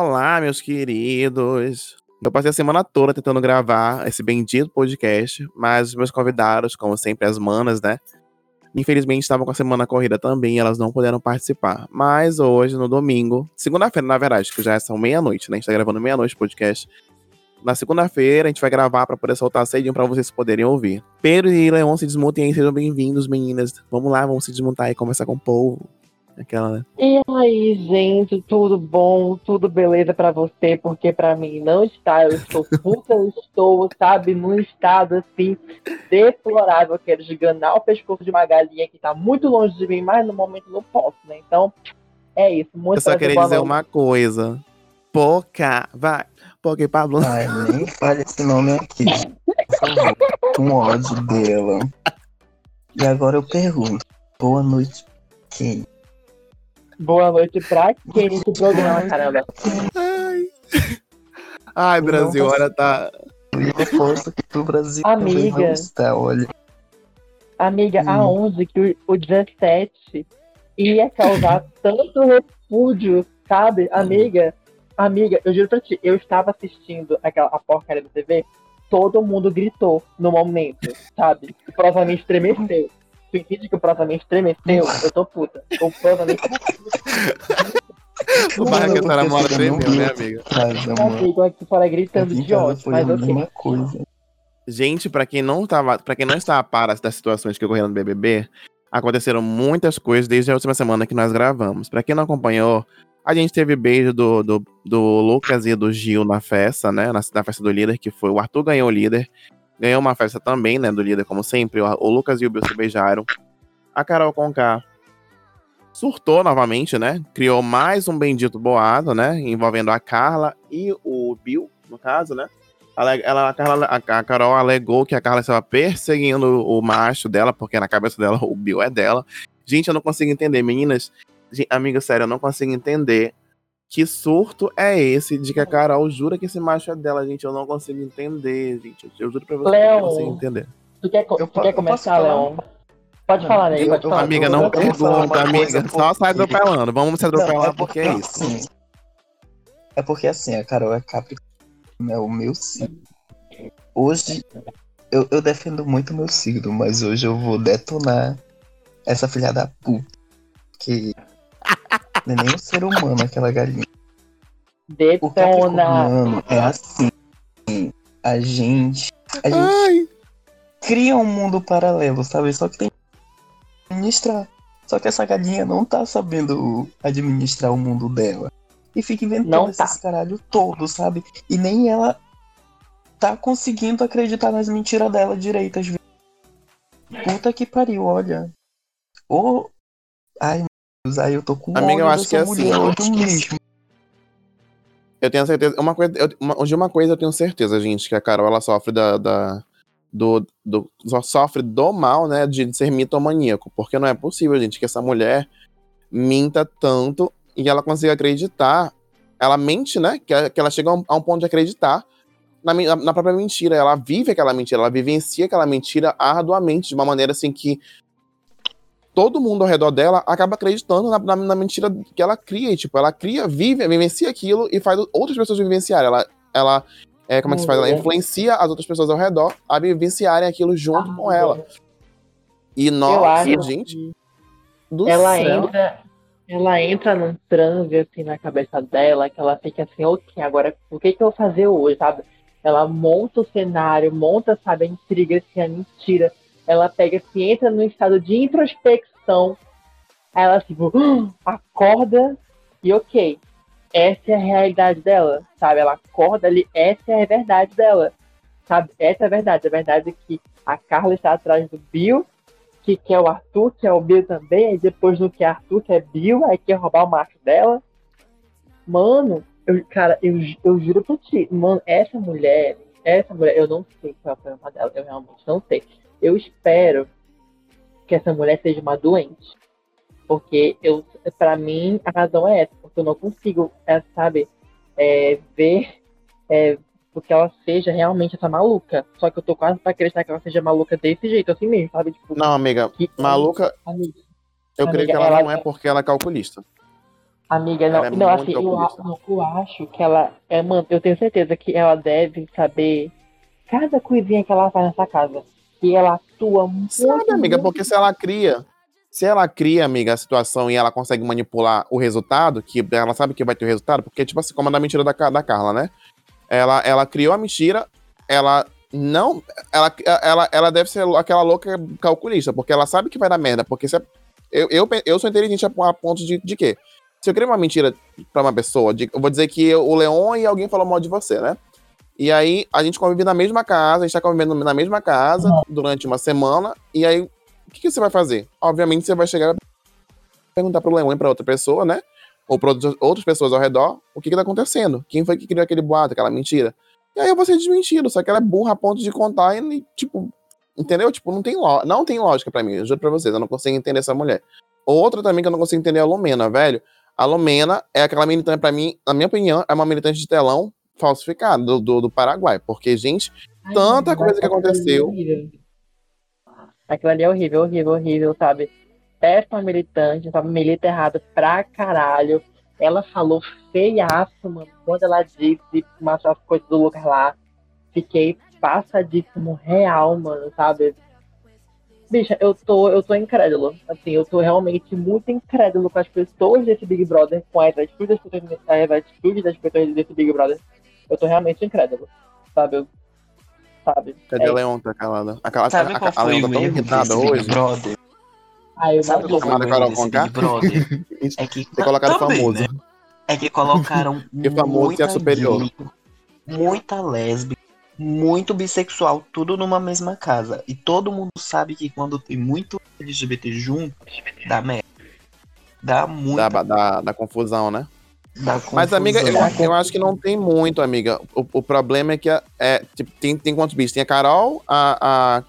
Olá, meus queridos. Eu passei a semana toda tentando gravar esse bendito podcast, mas os meus convidados, como sempre, as manas, né? Infelizmente estavam com a semana corrida também elas não puderam participar. Mas hoje, no domingo, segunda-feira, na verdade, que já são meia-noite, né? A gente tá gravando meia-noite o podcast. Na segunda-feira a gente vai gravar para poder soltar cedinho para vocês poderem ouvir. Pedro e Leon se desmutem aí, sejam bem-vindos, meninas. Vamos lá, vamos se desmontar e conversar com o povo. Aquela, né? E aí, gente, tudo bom? Tudo beleza pra você? Porque pra mim não está. Eu estou puta, eu estou, sabe, num estado assim deplorável. Eu quero esganar o pescoço de uma galinha que tá muito longe de mim, mas no momento não posso, né? Então, é isso. Muito Eu só queria dizer uma coisa. Poca, vai. Poca e Pablo. Ai, nem fale esse nome aqui. Por favor. Um ódio dela. E agora eu pergunto. Boa noite, quem? Boa noite pra quem nesse programa, caramba. Ai. Ai, Brasil, olha, tá. Reforço que pro Brasil Amiga. está, olha. Amiga, Hum. aonde que o, o 17 ia causar tanto repúdio, sabe? Amiga, amiga, eu juro pra ti, eu estava assistindo aquela a porcaria da TV, todo mundo gritou no momento, sabe? Provavelmente estremeceu. Tu entende que o provavelmente estremeceu? Eu tô puta. O provavelmente O barraqueiro tá na você não tremeu, né, amiga? em Casa, mano. amigo aqui fora gritando de ódio, mas ok. mesma coisa. Gente, pra quem não tava, para quem não está a par das situações que ocorreram no BBB, aconteceram muitas coisas desde a última semana que nós gravamos. Pra quem não acompanhou, a gente teve beijo do, do, do Lucas e do Gil na festa, né? Na, na festa do líder, que foi o Arthur ganhou o líder. Ganhou uma festa também, né? Do líder, como sempre. O, Lucas e o Bill se beijaram. A Carol Conká surtou novamente, né? Criou mais um bendito boato, né? Envolvendo a Carla e o Bill, no caso, né? Ela, a, Carla- a- Carol alegou que a Carla estava perseguindo o macho dela, porque na cabeça dela o Bill é dela. Gente, eu não consigo entender, meninas. Amiga, sério, eu não consigo entender que surto é esse de que a Carol jura que esse macho é dela, gente. Eu não consigo entender, gente. Eu, eu juro pra você que eu não consigo entender. Tu quer, tu quer começar? Leon? Pode falar, né? Eu- Pode falar. Amiga, não pergunta, amiga. Só sai porque- atropelando. Vamos se atropelar Não, é porque é isso. assim. É porque assim, a Carol é Capricórnio, é o meu signo. Hoje, eu, eu defendo muito o meu signo, mas hoje eu vou detonar essa filha da puta. Que não é nem um ser humano aquela galinha. O Detona. Capricorniano é assim. A gente. A gente Ai, cria um mundo paralelo, sabe? Só que tem que administrar. Só que essa galinha não tá sabendo administrar o mundo dela. E fica inventando Não tá. esses caralho todo, sabe? E nem ela tá conseguindo acreditar nas mentiras dela direito às vezes. Puta que pariu, olha. Ô. Ai, ai, eu tô com Amiga, eu ódio acho que é assim, acho que é mesmo. Eu tenho certeza. Uma coisa, eu, uma, de uma coisa eu tenho certeza, gente, que a Carol ela sofre da. da- do, do, sofre do mal, né, de ser mitomaníaco. Porque não é possível, gente, que essa mulher minta tanto e ela consiga acreditar. Ela mente, né? Que, que ela chega a um, a um ponto de acreditar na, na própria mentira. Ela vive aquela mentira, ela vivencia aquela mentira arduamente, de uma maneira assim que todo mundo ao redor dela acaba acreditando na, na- na mentira que ela cria. E, tipo, ela cria, vive, vivencia aquilo e faz outras pessoas vivenciarem. Ela, ela é, como é que se faz? Ela Uhum. influencia as outras pessoas ao redor a vivenciarem aquilo junto com ela. E nossa, acho gente. Ela céu. entra, ela entra num transe assim na cabeça dela, que ela fica assim, ok, agora o que, que eu vou fazer hoje, sabe? Ela monta o cenário, monta, sabe, a intriga, assim, a mentira. Ela pega assim, entra num estado de introspecção. Aí ela tipo, acorda e ok. Essa é a realidade dela, sabe? Ela acorda ali, essa é a verdade dela. Sabe? Essa é a verdade. A verdade é que a Carla está atrás do Bill, que quer o Arthur, que é o Bill também, aí depois no que é Arthur, que é Bill, aí quer roubar o macho dela. Mano, eu, cara, eu, eu juro pra ti, mano, essa mulher, essa mulher, eu não sei qual é o problema dela, eu realmente não sei. Eu espero que essa mulher seja uma doente. Porque eu, pra mim, a razão é essa, porque eu não consigo, é, sabe, é, ver é, porque ela seja realmente essa maluca. Só que eu tô quase pra acreditar que ela seja maluca desse jeito, assim mesmo, sabe? Tipo, Não, amiga, que- maluca, amiga, eu creio Amiga, que ela, ela- não é porque ela é calculista. Amiga, não, é não assim, eu, calculista. eu acho que ela é, mano, eu tenho certeza que ela deve saber cada coisinha que ela faz nessa casa. Que ela muito. Sabe, amiga, porque se ela cria, se ela cria, amiga, a situação e ela consegue manipular o resultado, que ela sabe que vai ter o resultado, porque, tipo assim, como a da mentira da, da Carla, né? Ela, ela criou a mentira, ela não. Ela, ela, ela deve ser aquela louca calculista, porque ela sabe que vai dar merda. Porque se a- eu, eu, eu sou inteligente a, a ponto de, de quê? Se eu criei uma mentira pra uma pessoa, de- eu vou dizer que eu- o Leon e alguém falou mal de você, né? E aí a gente convive na mesma casa, a gente tá convivendo na mesma casa durante uma semana, e aí o que, que você vai fazer? Obviamente você vai chegar perguntar pro Leon e pra outra pessoa, né? Ou pra outras- pessoas ao redor, o que que tá acontecendo? Quem foi que criou aquele boato, aquela mentira? E aí eu vou ser desmentido, só que ela é burra a ponto de contar e, tipo, entendeu? Tipo, não tem, lo- não tem lógica pra mim, eu juro pra vocês, eu não consigo entender essa mulher. Outra também que eu não consigo entender é a Lumena, velho. A Lumena é aquela militante, pra mim, na minha opinião, é uma militante de telão falsificada do, do, do Paraguai. Porque, gente, Ai, tanta coisa que é aconteceu. Aquilo ali é horrível, horrível, horrível, sabe? Péssima militante, sabe? Milita errado pra caralho. Ela falou feiaço, mano, quando ela disse umas as coisas do Lucas lá. Fiquei passadíssimo real, mano, sabe? Bicha, eu tô, eu tô incrédulo. Assim, eu tô realmente muito incrédulo com as pessoas desse Big Brother, com as atitudes das pessoas, as atitudes das pessoas desse Big Brother. Eu tô realmente incrédulo, sabe? Eu- sabe? Cadê É. a Leon tá calada? A, a, Sabe a, a, a Leon tá tão irritada hoje. Brother? Ah, eu Sabe qual foi o Carol Conká? Big Brother? É que Ter colocado também, famoso. né? É que colocaram Que famoso muita é superior. gay, muita lésbica, muito bissexual, tudo numa mesma casa. E todo mundo sabe que quando tem muito LGBT junto, dá merda. Dá muita Da, da, da confusão, né? Mas, amiga, eu, eu acho que não tem muito, amiga. O, o problema é que é, é, tipo, tem, tem quantos bichos? Tem a Carol, a,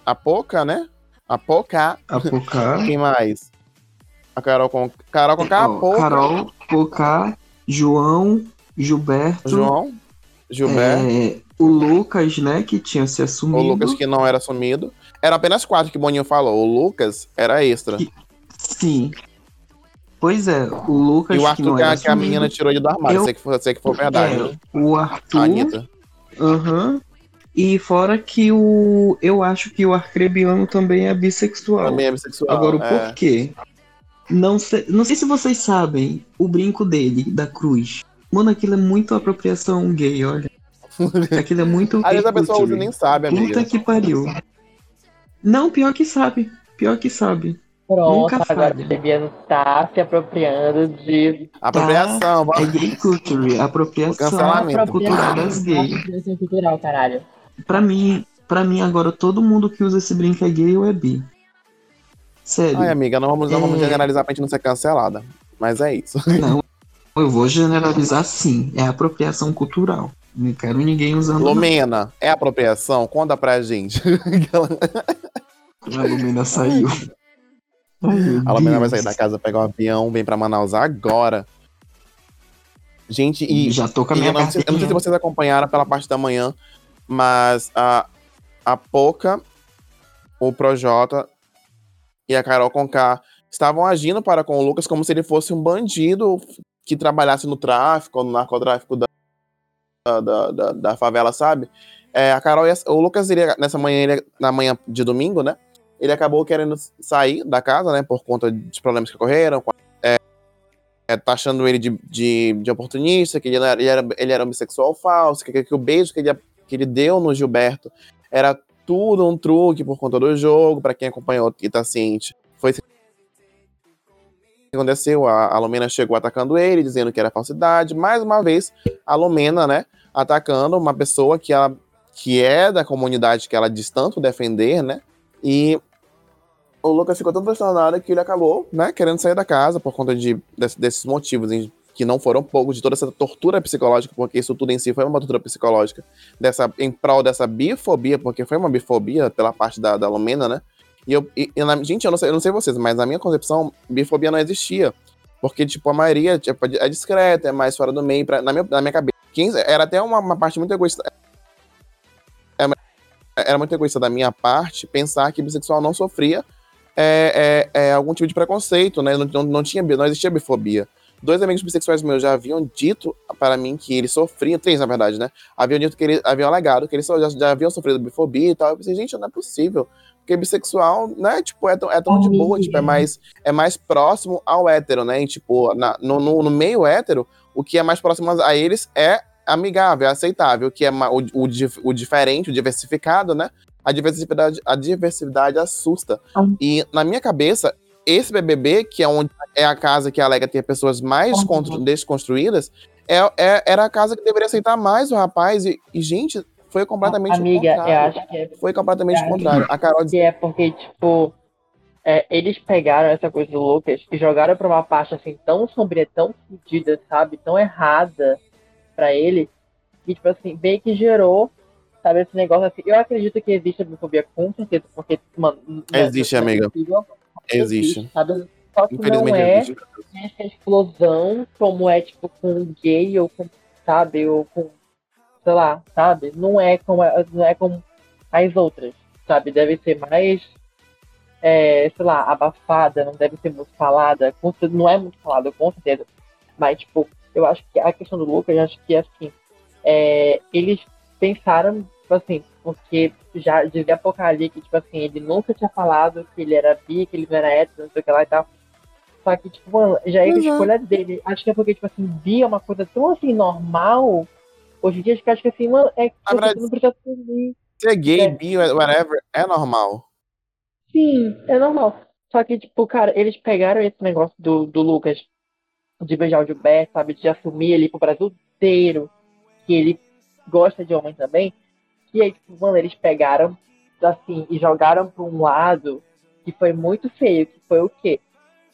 a, a Poca, né? A Poca. A Pocá. Quem mais? A Carol com. Carol com K, a ó, Poca. Carol, Pocá, João, Gilberto. João. Gilberto. é, o Lucas, né, que tinha se o assumido. Lucas, que não era assumido. Era apenas quatro que o Boninho falou. O Lucas era extra. Que- Sim. Pois é, o Lucas E o Arthur, que a, que a menina tirou ele do armário. Eu- Sei que for, sei que for verdade. É, né? o A Arthur. Anitta. Aham. E fora que o. Eu acho que o Arcrebiano também é bissexual. Também é bissexual. Agora, o é. porquê? Não sei, não sei se vocês sabem o brinco dele, da cruz. Mano, aquilo é muito apropriação gay, olha. Aquilo é muito. Às vezes a pessoa e culture. nem sabe, amiga. Puta que pariu. Não, pior que sabe. Pior que sabe. Pronto, Nunca agora falha. o Fabiano tá se apropriando de Apropriação. É gay culture, apropriação cultural das gays. apropriação cultural, caralho. Pra mim, pra mim agora todo mundo que usa esse brinco é gay ou é bi. Sério. Ai, amiga, não vamos, não vamos É. generalizar pra gente não ser cancelada. Mas é isso. Não, eu vou generalizar sim. É apropriação cultural. Não quero ninguém usando. não. Lumena, é apropriação? Conta pra gente. A Lumena saiu. A Lumena vai sair da casa, pegar um avião, vem pra Manaus agora. Gente, e, Já tô com a minha eu, não sei, eu não sei se vocês acompanharam pela parte da manhã, mas a, a Poca, o Projota e a Carol Conká estavam agindo para com o Lucas como se ele fosse um bandido que trabalhasse no tráfico, no narcotráfico da, da, da, da favela, sabe? É, a Carol e a- o Lucas, ele, nessa manhã, na manhã de domingo, né? Ele acabou querendo sair da casa, né? Por conta dos problemas que ocorreram. É, é, taxando ele de, de, de oportunista, que ele era, ele era, ele era homossexual falso, que, que o beijo que ele, que ele deu no Gilberto era tudo um truque por conta do jogo, pra quem acompanhou e tá ciente. Foi isso que aconteceu. A, a Lumena chegou atacando ele, dizendo que era falsidade. Mais uma vez, a Lumena, né? Atacando uma pessoa que ela que é da comunidade que ela diz tanto defender, né? E o Lucas ficou tão transtornado que ele acabou, né, querendo sair da casa por conta de, desse- desses motivos, em- que não foram poucos, de toda essa tortura psicológica, porque isso tudo em si foi uma tortura psicológica, dessa, em prol dessa bifobia, porque foi uma bifobia pela parte da, da Lumena, né? E eu, e- e na- gente, eu não, sei, eu não sei vocês, mas na minha concepção, bifobia não existia. Porque, tipo, a maioria tipo, é discreta, é mais fora do meio, pra- na, minha, na minha cabeça. Quem- era até uma, uma parte muito egoísta. Era muito egoísta da minha parte pensar que bissexual não sofria é, é, é algum tipo de preconceito, né? Não, não, não tinha, não existia bifobia. dois amigos bissexuais meus já haviam dito para mim que eles sofriam, três na verdade, né? Haviam dito que eles haviam alegado que eles já, já haviam sofrido bifobia e tal. Eu pensei, gente, não é possível. Porque bissexual, né, tipo, é tão, é tão de boa, tipo, é mais, é mais próximo ao hétero, né? E, tipo, na, no, no, no meio hétero, o que é mais próximo a eles é amigável, é aceitável, que é o, o, o diferente, o diversificado, né? A diversidade, a diversidade assusta. Hum. E na minha cabeça, esse BBB, que é onde é a casa que alega ter pessoas mais Uhum. desconstruídas, é, é- era a casa que deveria aceitar mais o rapaz. E, e, gente, foi completamente Amiga, eu contrário. acho que é Foi completamente o É. contrário. A Carol disse, que é porque, tipo, é, eles pegaram essa coisa do Lucas e jogaram pra uma parte assim tão sombria, tão fodida, sabe? Tão errada pra ele, que, tipo assim, bem que gerou, sabe, esse negócio assim. Eu acredito que existe a bifobia com certeza, porque, mano. Existe, é amiga. possível, existe. sabe? Só que não é existe. essa explosão como é, tipo, com gay ou com, sabe, ou com, sei lá, sabe? Não é como, não é como as outras, sabe? Deve ser mais, é, sei lá, abafada, não deve ser muito falada, não é muito falada, com certeza. Mas, tipo, eu acho que a questão do Lucas, eu acho que, assim, é, eles pensaram, tipo assim, porque já dizia Apocalipse que, tipo assim, ele nunca tinha falado que ele era bi, que ele não era hétero, não sei o que lá e tal. Só que, tipo, mano, já é é. escolha dele. Acho que é porque, tipo assim, bi é uma coisa tão, assim, normal. Hoje em dia, acho que, acho que assim, mano, é que você verdade, não precisa assumir. Ser gay, É. bi, whatever, é normal. Sim, é normal. Só que, tipo, cara, eles pegaram esse negócio do, do Lucas de beijar o Gilberto, sabe? De assumir ele pro Brasil inteiro que ele gosta de homem também. E aí, tipo, mano, eles pegaram, assim, e jogaram pra um lado que foi muito feio, que foi o quê?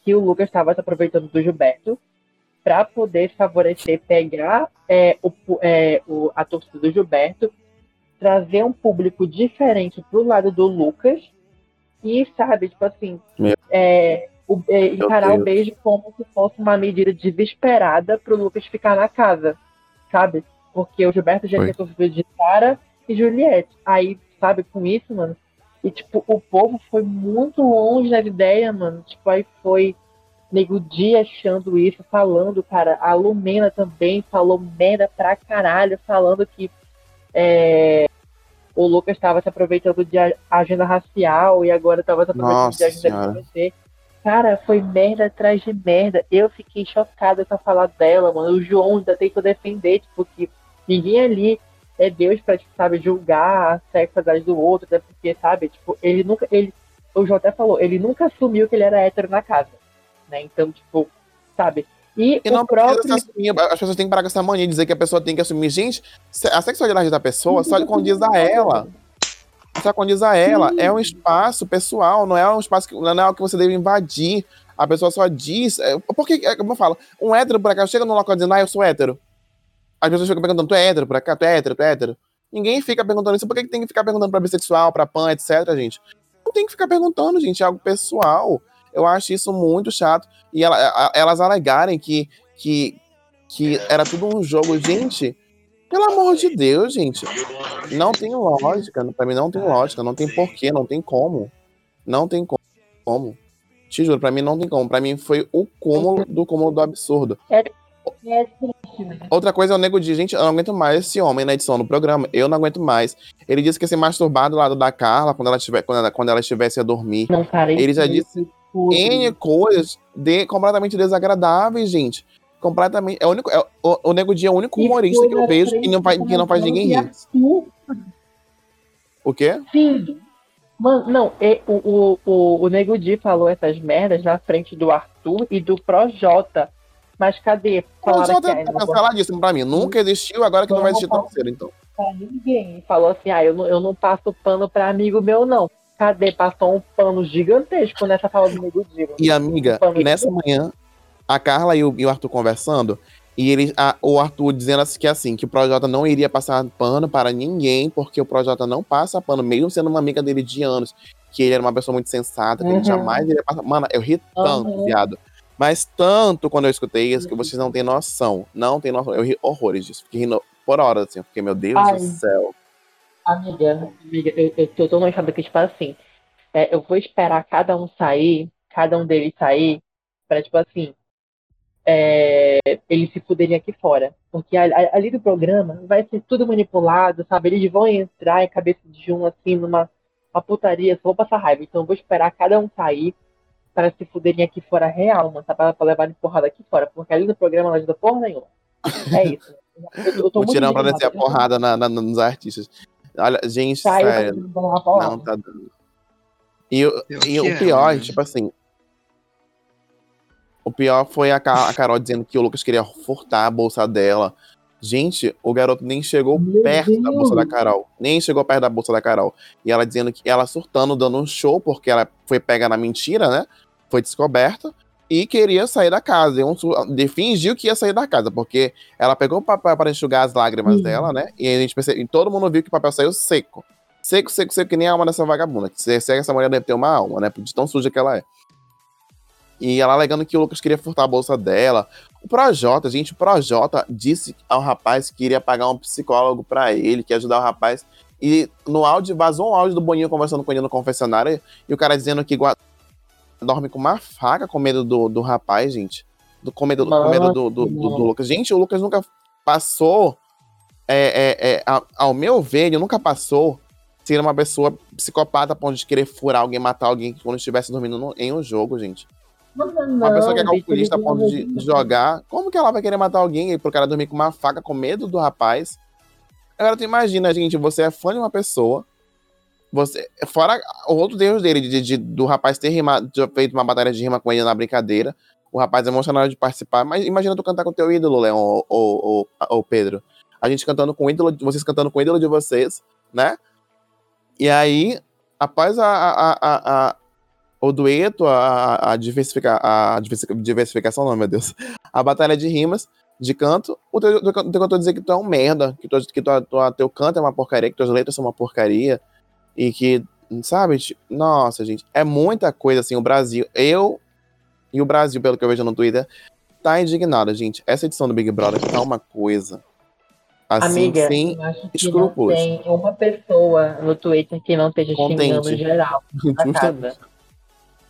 Que o Lucas estava se aproveitando do Gilberto pra poder favorecer, pegar é, o, é, o, a torcida do Gilberto, trazer um público diferente pro lado do Lucas e, sabe, tipo assim, é, o- é, encarar o beijo como se fosse uma medida desesperada pro Lucas ficar na casa, sabe? Porque o Gilberto já Foi. tinha sofrido de Sara e Juliette. Aí, sabe, com isso, mano, e tipo, o povo foi muito longe da ideia, mano. Tipo, aí foi Nego Dia achando isso, falando, cara, a Lumena também falou merda pra caralho, falando que é, o Lucas estava se aproveitando de agenda racial e agora estava se aproveitando Nossa de agenda Senhora. LGBT. Cara, foi merda atrás de merda. Eu fiquei chocada com a fala dela, mano. O João ainda tentou defender, tipo, que ninguém ali é Deus pra, tipo, sabe, julgar a sexualidade do outro, até porque, sabe, tipo, ele nunca. Ele, o João até falou, ele nunca assumiu que ele era hétero na casa. Né? Então, tipo, sabe? E, E o não próprio. assumir. As pessoas têm que parar com essa mania de dizer que a pessoa tem que assumir. Gente, a sexualidade da pessoa só condiz a ela. Só condiz a ela. É um espaço pessoal, não é um espaço que não é algo que você deve invadir. A pessoa só diz. É, porque, é, como eu falo, um hétero por acaso chega num local dizendo, ah, eu sou hétero. As pessoas ficam perguntando, tu é hétero por acaso? Tu é hétero, tu é hétero? Ninguém fica perguntando isso. Por que que tem que ficar perguntando pra bissexual, pra pan, etc, gente? Não tem que ficar perguntando, gente. É algo pessoal. Eu acho isso muito chato. E ela- elas alegarem que, que, que era tudo um jogo. Gente, pelo amor de Deus, gente. Não tem lógica. Pra mim não tem lógica. Não tem porquê, não tem como. Não tem co- como. Te juro, pra mim não tem como. Pra mim foi o cúmulo do cúmulo do absurdo. É triste, né? Outra coisa é o nego de, gente, eu não aguento mais esse homem na edição do programa. Eu não aguento mais. Ele disse que ia se masturbar do lado da Carla quando ela, tiver, quando ela, quando ela estivesse a dormir. Não, cara, Ele já disse tudo. N coisas de, completamente desagradáveis, gente. Completamente. É o, único, é, o, o Nego Dia é o único humorista que eu na vejo que não faz, que não faz ninguém rir. O quê? Sim. Mano, não, e- o, o, o, o Nego Di falou essas merdas na frente do Arthur e do Projota. Mas cadê? Qual Falaram já que tá ah, não canceladíssimo pra mim? Nunca existiu, agora que não vai existir tão cedo, então. pra ninguém. Falou assim, ah, eu não, eu não passo pano pra amigo meu, não. Cadê? Passou um pano gigantesco nessa fala do mano. E amiga, Família. nessa manhã, a Carla e o, e o Arthur conversando, e ele, a- o Arthur dizendo assim, que assim, que o Projota não iria passar pano para ninguém, porque o Projota não passa pano, mesmo sendo uma amiga dele de anos, que ele era uma pessoa muito sensata, que Uhum. ele jamais iria passar. Mano, eu ri tanto, Uhum. viado. Mas tanto quando eu escutei isso, que vocês não têm noção. Não tem noção. Eu ri horrores disso. Fiquei rindo por horas, assim. Eu fiquei, meu Deus Ai. do céu. Amiga, amiga, eu, eu tô tão achando que, tipo assim, é, eu vou esperar cada um sair, cada um deles sair, pra, tipo assim, é, eles se fuderem aqui fora. Porque a- a- ali do programa vai ser tudo manipulado, sabe? Eles vão entrar em cabeça de um, assim, numa uma putaria, só vou passar raiva. Então eu vou esperar cada um sair para se fuderem aqui fora real, mano, tá? Pra, pra levarem porrada aqui fora. Porque ali no programa não ajuda porra nenhuma. É isso. Eu, eu tô O muito tirão pra descer a porrada na, na- nos artistas. Olha, gente, pra sério. Não tá dando. E, o- Pior e que o é, pior, né? tipo assim. O pior foi a, Ca- a Carol dizendo que o Lucas queria furtar a bolsa dela. Gente, o garoto nem chegou Meu perto da Deus. bolsa da Carol. Nem chegou perto da bolsa da Carol. E ela dizendo que ela surtando, dando um show, porque ela foi pega na mentira, né? Foi descoberta. E queria sair da casa. Deu um de- fingiu que ia sair da casa, porque ela pegou o papel para enxugar as lágrimas Sim. dela, né? E a gente percebe, e todo mundo viu que o papel saiu seco. Seco, seco, seco, que nem a alma dessa vagabunda. Se, se essa mulher deve ter uma alma, né? De tão suja que ela é. E ela alegando que o Lucas queria furtar a bolsa dela. O Projota, gente, o Projota disse ao rapaz que iria pagar um psicólogo pra ele, que ia ajudar o rapaz. E no áudio, vazou um áudio do Boninho conversando com ele no confessionário. E o cara dizendo que dorme com uma faca com medo do, do rapaz, gente. Do, com medo, com medo do, do, do- do Lucas. Gente, o Lucas nunca passou. é, é, é, ao meu ver, ele nunca passou ser uma pessoa psicopata a ponto de querer furar alguém, matar alguém quando estivesse dormindo no- em um jogo, gente. Uma pessoa que é calculista a ponto de jogar, como que ela vai querer matar alguém e pro cara dormir com uma faca com medo do rapaz? Agora tu imagina, gente, você é fã de uma pessoa, você, fora o outro Deus dele, de, de- do rapaz ter rimado, feito uma batalha de rima com ele na brincadeira, o rapaz é emocionado de participar, mas imagina tu cantar com teu ídolo, Leon ou, ou, ou- Pedro. A gente cantando com o ídolo, vocês cantando com o ídolo de vocês, né? E aí, após a, a, a, a- o dueto, a, a, diversifica, a diversifica- diversificação, não, meu Deus, a batalha de rimas, de canto, o teu, teu, teu cantor dizer que tu é um merda, que, tu, que tua, tua, teu canto é uma porcaria, que tuas letras são uma porcaria, e que, sabe, ti- nossa, gente, é muita coisa, assim, o Brasil, eu e o Brasil, pelo que eu vejo no Twitter, tá indignado, gente. Essa edição do Big Brother tá uma coisa, assim, Amiga, sem escrúpulos. tem uma pessoa no Twitter que não esteja xingando Contente. geral na casa.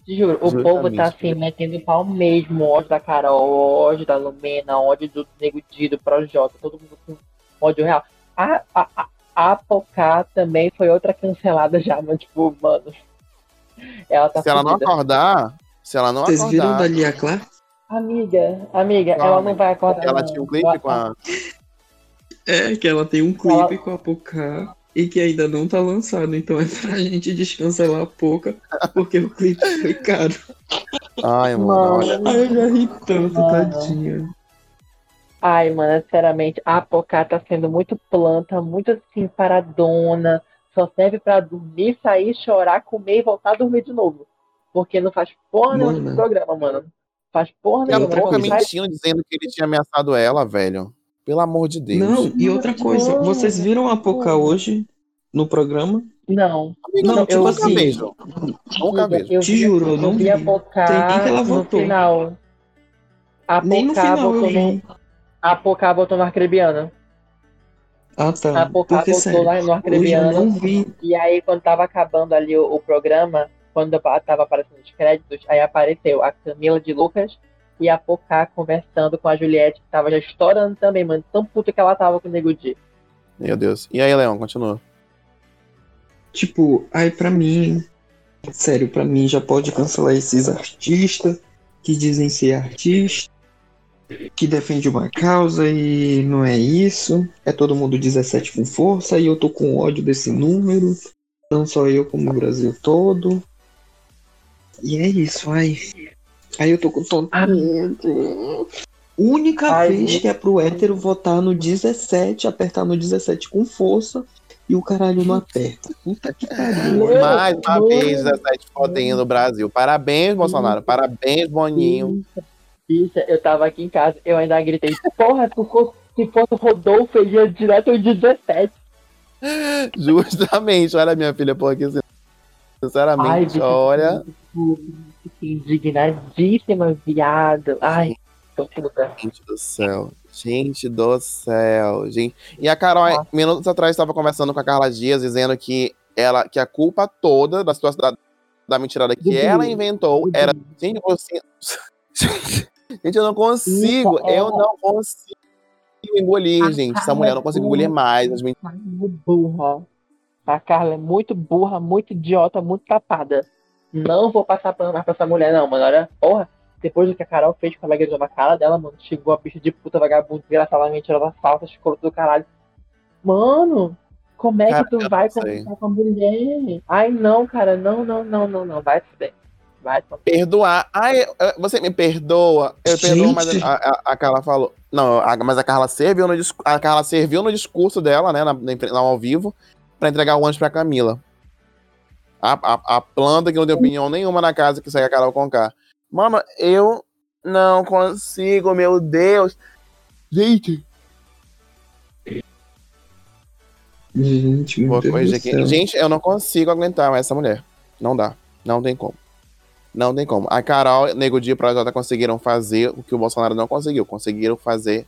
Juro, o povo Justamente. tá assim, metendo pau mesmo, ódio da Carol, ódio da Lumena, ódio do Nego Di, do Projota, todo mundo com ódio real. A, a, a, a Pocá também foi outra cancelada já, mas tipo, mano. Ela tá Se ela não acordar, se ela não Vocês viram acordar, da Lia Clark? Amiga, amiga, Calma. ela não vai acordar. ela não. tinha um clipe com a. É, que ela tem um clipe Ela- com a Pocá e que ainda não tá lançado. Então é pra gente descancelar a Poca, porque o clipe foi caro. Ai, mano, Mano. olha. Ai, eu já ri tanto, Mano. tadinha. Ai, mano, sinceramente, a Pocá tá sendo muito planta, muito assim, paradona. Só serve pra dormir, sair, chorar, comer e voltar a dormir de novo. Porque não faz porra nenhuma de programa, mano. Faz porra E a nenhuma. Quando sai- mentindo, dizendo que ele tinha ameaçado ela, velho. Pelo amor de Deus. Não, e outra coisa, vocês viram a Poca hoje no programa? Não, não, eu tipo nunca assim, vejo. Nunca amiga, vejo. eu Te vi- juro, eu não vi a vi. Pocá Tem nem que ela no voltou. final. A Nem no Pocá final eu botou vi. no, a Pocá botou no Arcrebiano. Ah, A tá. Pocá Porque, botou sério, lá no hoje eu Arcrebiano. não vi. E aí, quando tava acabando ali o, o programa, quando tava aparecendo os créditos, aí apareceu a Camila de Lucas e a Pocá conversando com a Juliette, que tava já estourando também, mano. Tão puta que ela tava com o Nego Di. Meu Deus. E aí, Leão, continua. Tipo, aí pra mim, sério, pra mim já pode cancelar esses artistas que dizem ser artista, que defende uma causa e não é isso. É todo mundo 17 com força e eu tô com ódio desse número. Não só eu, como o Brasil todo. E é isso, ai. Aí eu tô com todo medo. Única Ai, vez gente. que é pro hétero votar no 17, apertar no 17 com força e o caralho não aperta. Puta que pariu. Mais uma vez, 17 fotinhos no Brasil. Parabéns, Bolsonaro. Parabéns, Boninho. Bicha, eu tava aqui em casa, eu ainda gritei, porra, se fosse, Rodolfo, ele ia direto ao 17. Justamente. Olha, minha filha, pô, aqui. Sinceramente, bicha, olha. indignadíssima, viado. Ai, tô. Gente do céu. Gente do céu. Gente. E a Carol, minutos atrás, estava conversando com a Carla Dias, dizendo que, ela, que a culpa toda da situação da, da mentirada que Do ela inventou Do era Bill. 5%. Gente, eu não consigo. Isso, é. Eu não consigo engolir, gente. Essa mulher eu não consigo engolir mais. As Muito burra. A Carla é muito burra, muito idiota, muito tapada. Não vou passar pano mais pra essa mulher, não, mano. Olha, porra, depois do que a Carol fez com a gaguejou na cara dela, mano, chegou a bicha de puta vagabundo, desgraçada, mentirosa, falsa, escroto do caralho. Mano, como é Cara, que tu vai conversar com a mulher? Ai, não, cara, não, não, não, não, não. Vai se bem. Bem. Perdoar. Ai, eu- você me perdoa. Eu perdoo, mas Gente. a, a, a Carla falou. Não, a- mas a Carla serviu no, a Carla serviu no discurso dela, né? Na, na, ao vivo, pra entregar o anjo pra Camila. A, a, a planta que não tem opinião nenhuma na casa que segue a Carol Conká. Mano, eu não consigo, meu Deus. Gente, Gente, meu Vou Deus corrigir do aqui. céu. Gente, eu não consigo aguentar mais essa mulher. Não dá. Não tem como. Não tem como. A Carol, Nego Dia e o Projota conseguiram fazer o que o Bolsonaro não conseguiu. Conseguiram fazer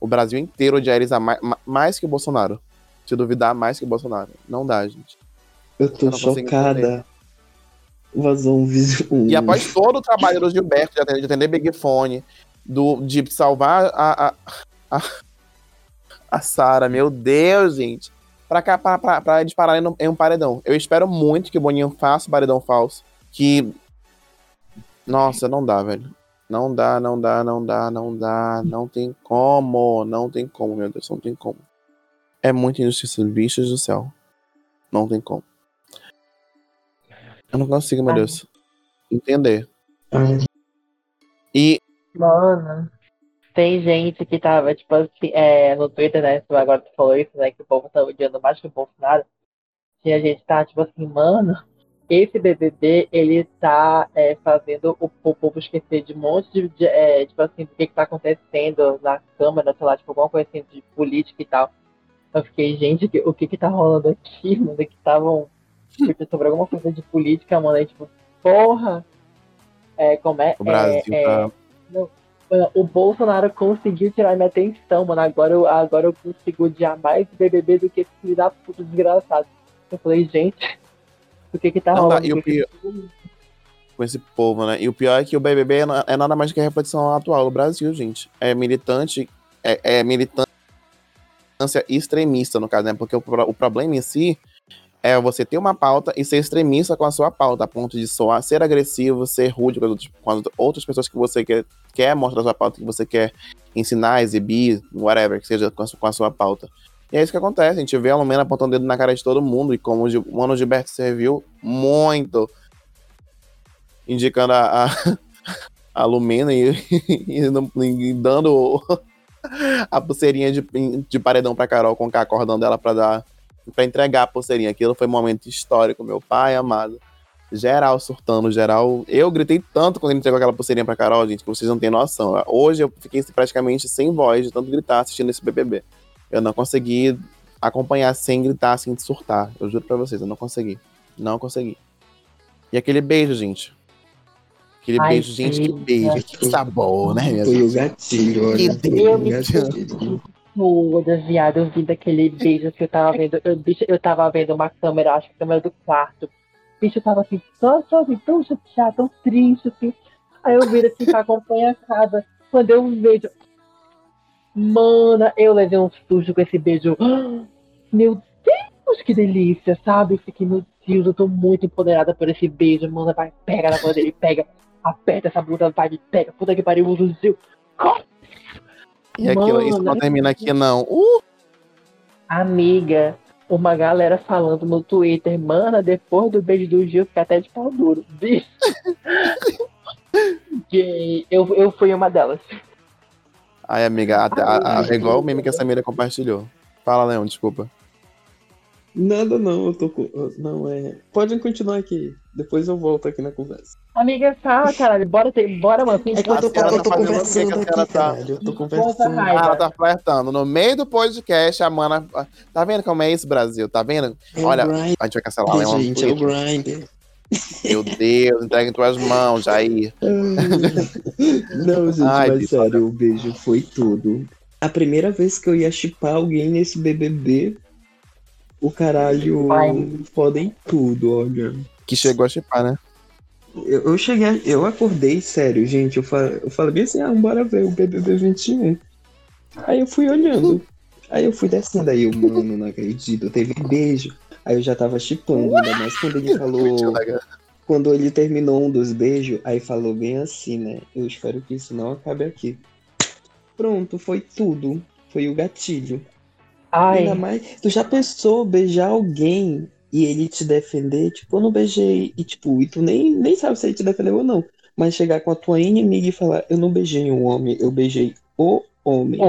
o Brasil inteiro odiarizar mais, mais que o Bolsonaro. Se duvidar, mais que o Bolsonaro. Não dá, gente. Eu tô Eu chocada. Vazou um vídeo. E após todo o trabalho do Gilberto de atender, de atender Big Fone, do, de salvar a, a, a, a Sara, meu Deus, gente. Pra, cá, pra, pra, pra eles pararem no- em um paredão. Eu espero muito que o Boninho faça o paredão falso. Que. Nossa, não dá, velho. Não dá, não dá, não dá, não dá. Não tem como. Não tem como, meu Deus, não tem como. É muita injustiça, bichos do céu. Não tem como. Eu não consigo, meu Ai. Deus. Entender. E Mano, tem gente que tava, tipo assim, é, no Twitter, né? Agora tu falou isso, né? Que o povo tá odiando mais que o Bolsonaro. Tinha gente que tá, tipo assim, mano, esse BBB, ele tá é, fazendo o, o povo esquecer de um monte de, de, é, tipo assim, do que que tá acontecendo na Câmara, sei lá, tipo, alguma coisa assim de política e tal. Eu fiquei, gente, o que que tá rolando aqui, mano? Que estavam discutindo sobre alguma coisa de política, mano. Aí, tipo, porra! É, como é? o Brasil é, é, tá. Mano, o Bolsonaro conseguiu tirar minha atenção, mano. Agora eu, agora eu consigo odiar mais o BBB do que esse filho da puta desgraçado. Eu falei, gente, o que que tá Não dá, rolando? e o O que que- com esse povo, né? E o pior é que o BBB é é nada mais que a reflexão atual do Brasil, gente. É militante, é, é militância extremista, no caso, né? Porque o, o problema em si é você ter uma pauta e ser extremista com a sua pauta, a ponto de soar, ser agressivo, ser rude com as outras, com as outras pessoas que você quer, quer mostrar a sua pauta, que você quer ensinar, exibir, whatever, que seja com a, su- com a sua pauta. E é isso que acontece, a gente vê a Lumena apontando o dedo na cara de todo mundo, e como o o Mano Gilberto serviu muito indicando a, a, a Lumena e, e e dando a pulseirinha de, de paredão pra Carol com K, acordando ela pra dar para entregar a pulseirinha. Aquilo foi um momento histórico, meu pai amado. Geral surtando, geral. Eu gritei tanto quando ele entregou aquela pulseirinha pra Carol, gente, que vocês não têm noção. Hoje eu fiquei praticamente sem voz de tanto gritar assistindo esse BBB. Eu não consegui acompanhar sem gritar, sem surtar. Eu juro pra vocês, eu não consegui. Não consegui. E aquele beijo, gente. Aquele Ai, beijo, gente, que beijo. Que sabor, né, minha Foi o gatilho, olha. Que gatilho. Toda, viado, eu vi daquele beijo que eu tava vendo. Eu, bicho, eu tava vendo uma câmera, acho que a câmera do quarto. Bicho, eu tava assim, só, só assim, tão chateado, tão triste, assim. Aí eu viro assim, pra acompanhar a casa. Quando eu vejo. Mana, eu levei um susto com esse beijo. Meu Deus, que delícia, sabe? Eu fiquei, meu Deus, eu tô muito empoderada por esse beijo. Mana, vai, pega na mão dele, pega. Aperta essa blusa, vai, me pega. Puta que pariu, usa o seu. E aquilo, isso não termina aqui, não. Uh! Amiga, uma galera falando no Twitter, mana, depois do beijo do Gil, fica até de pau duro. Bicho. Que eu, eu fui uma delas. Ai, amiga, a, a, a, é igual o meme que a Samira compartilhou. Fala, Leão, desculpa. Nada não, eu tô com. Não, é. Podem continuar aqui. Depois eu volto aqui na conversa. Amiga, fala, caralho, bora, ter, bora, mano. É que eu tô, A senhora eu tô tá conversando que que a aqui, tá? caralho. Eu tô conversando. Ah, ela tá flertando. No meio do podcast, a mana. Tá vendo como é isso, Brasil? Tá vendo? É Olha, grind, A gente vai cancelar o Leão. gente, é o grind. Meu Deus, entrega em tuas mãos, Jair. Não, gente, Ai, mas sério, o beijo foi tudo. A primeira vez que eu ia chipar alguém nesse BBB, o caralho Ai. foda em tudo, olha. Que chegou a chipar, né? Eu, eu cheguei, eu acordei sério, gente. Eu falei, eu falei bem assim, ah, bora ver o BBB 21. Aí eu fui olhando. Aí eu fui descendo, aí eu, mano, não acredito, teve beijo. Aí eu já tava chipando, ainda mais quando ele falou. Quando ele terminou um dos beijos, aí falou bem assim, né? Eu espero que isso não acabe aqui. Pronto, foi tudo. Foi o gatilho. Ai, Ainda mais. Tu já pensou beijar alguém e ele te defender? Tipo, eu não beijei. E tipo, e tu nem, nem sabe se ele te defendeu ou não. Mas chegar com a tua inimiga e falar, eu não beijei um homem, eu beijei o homem.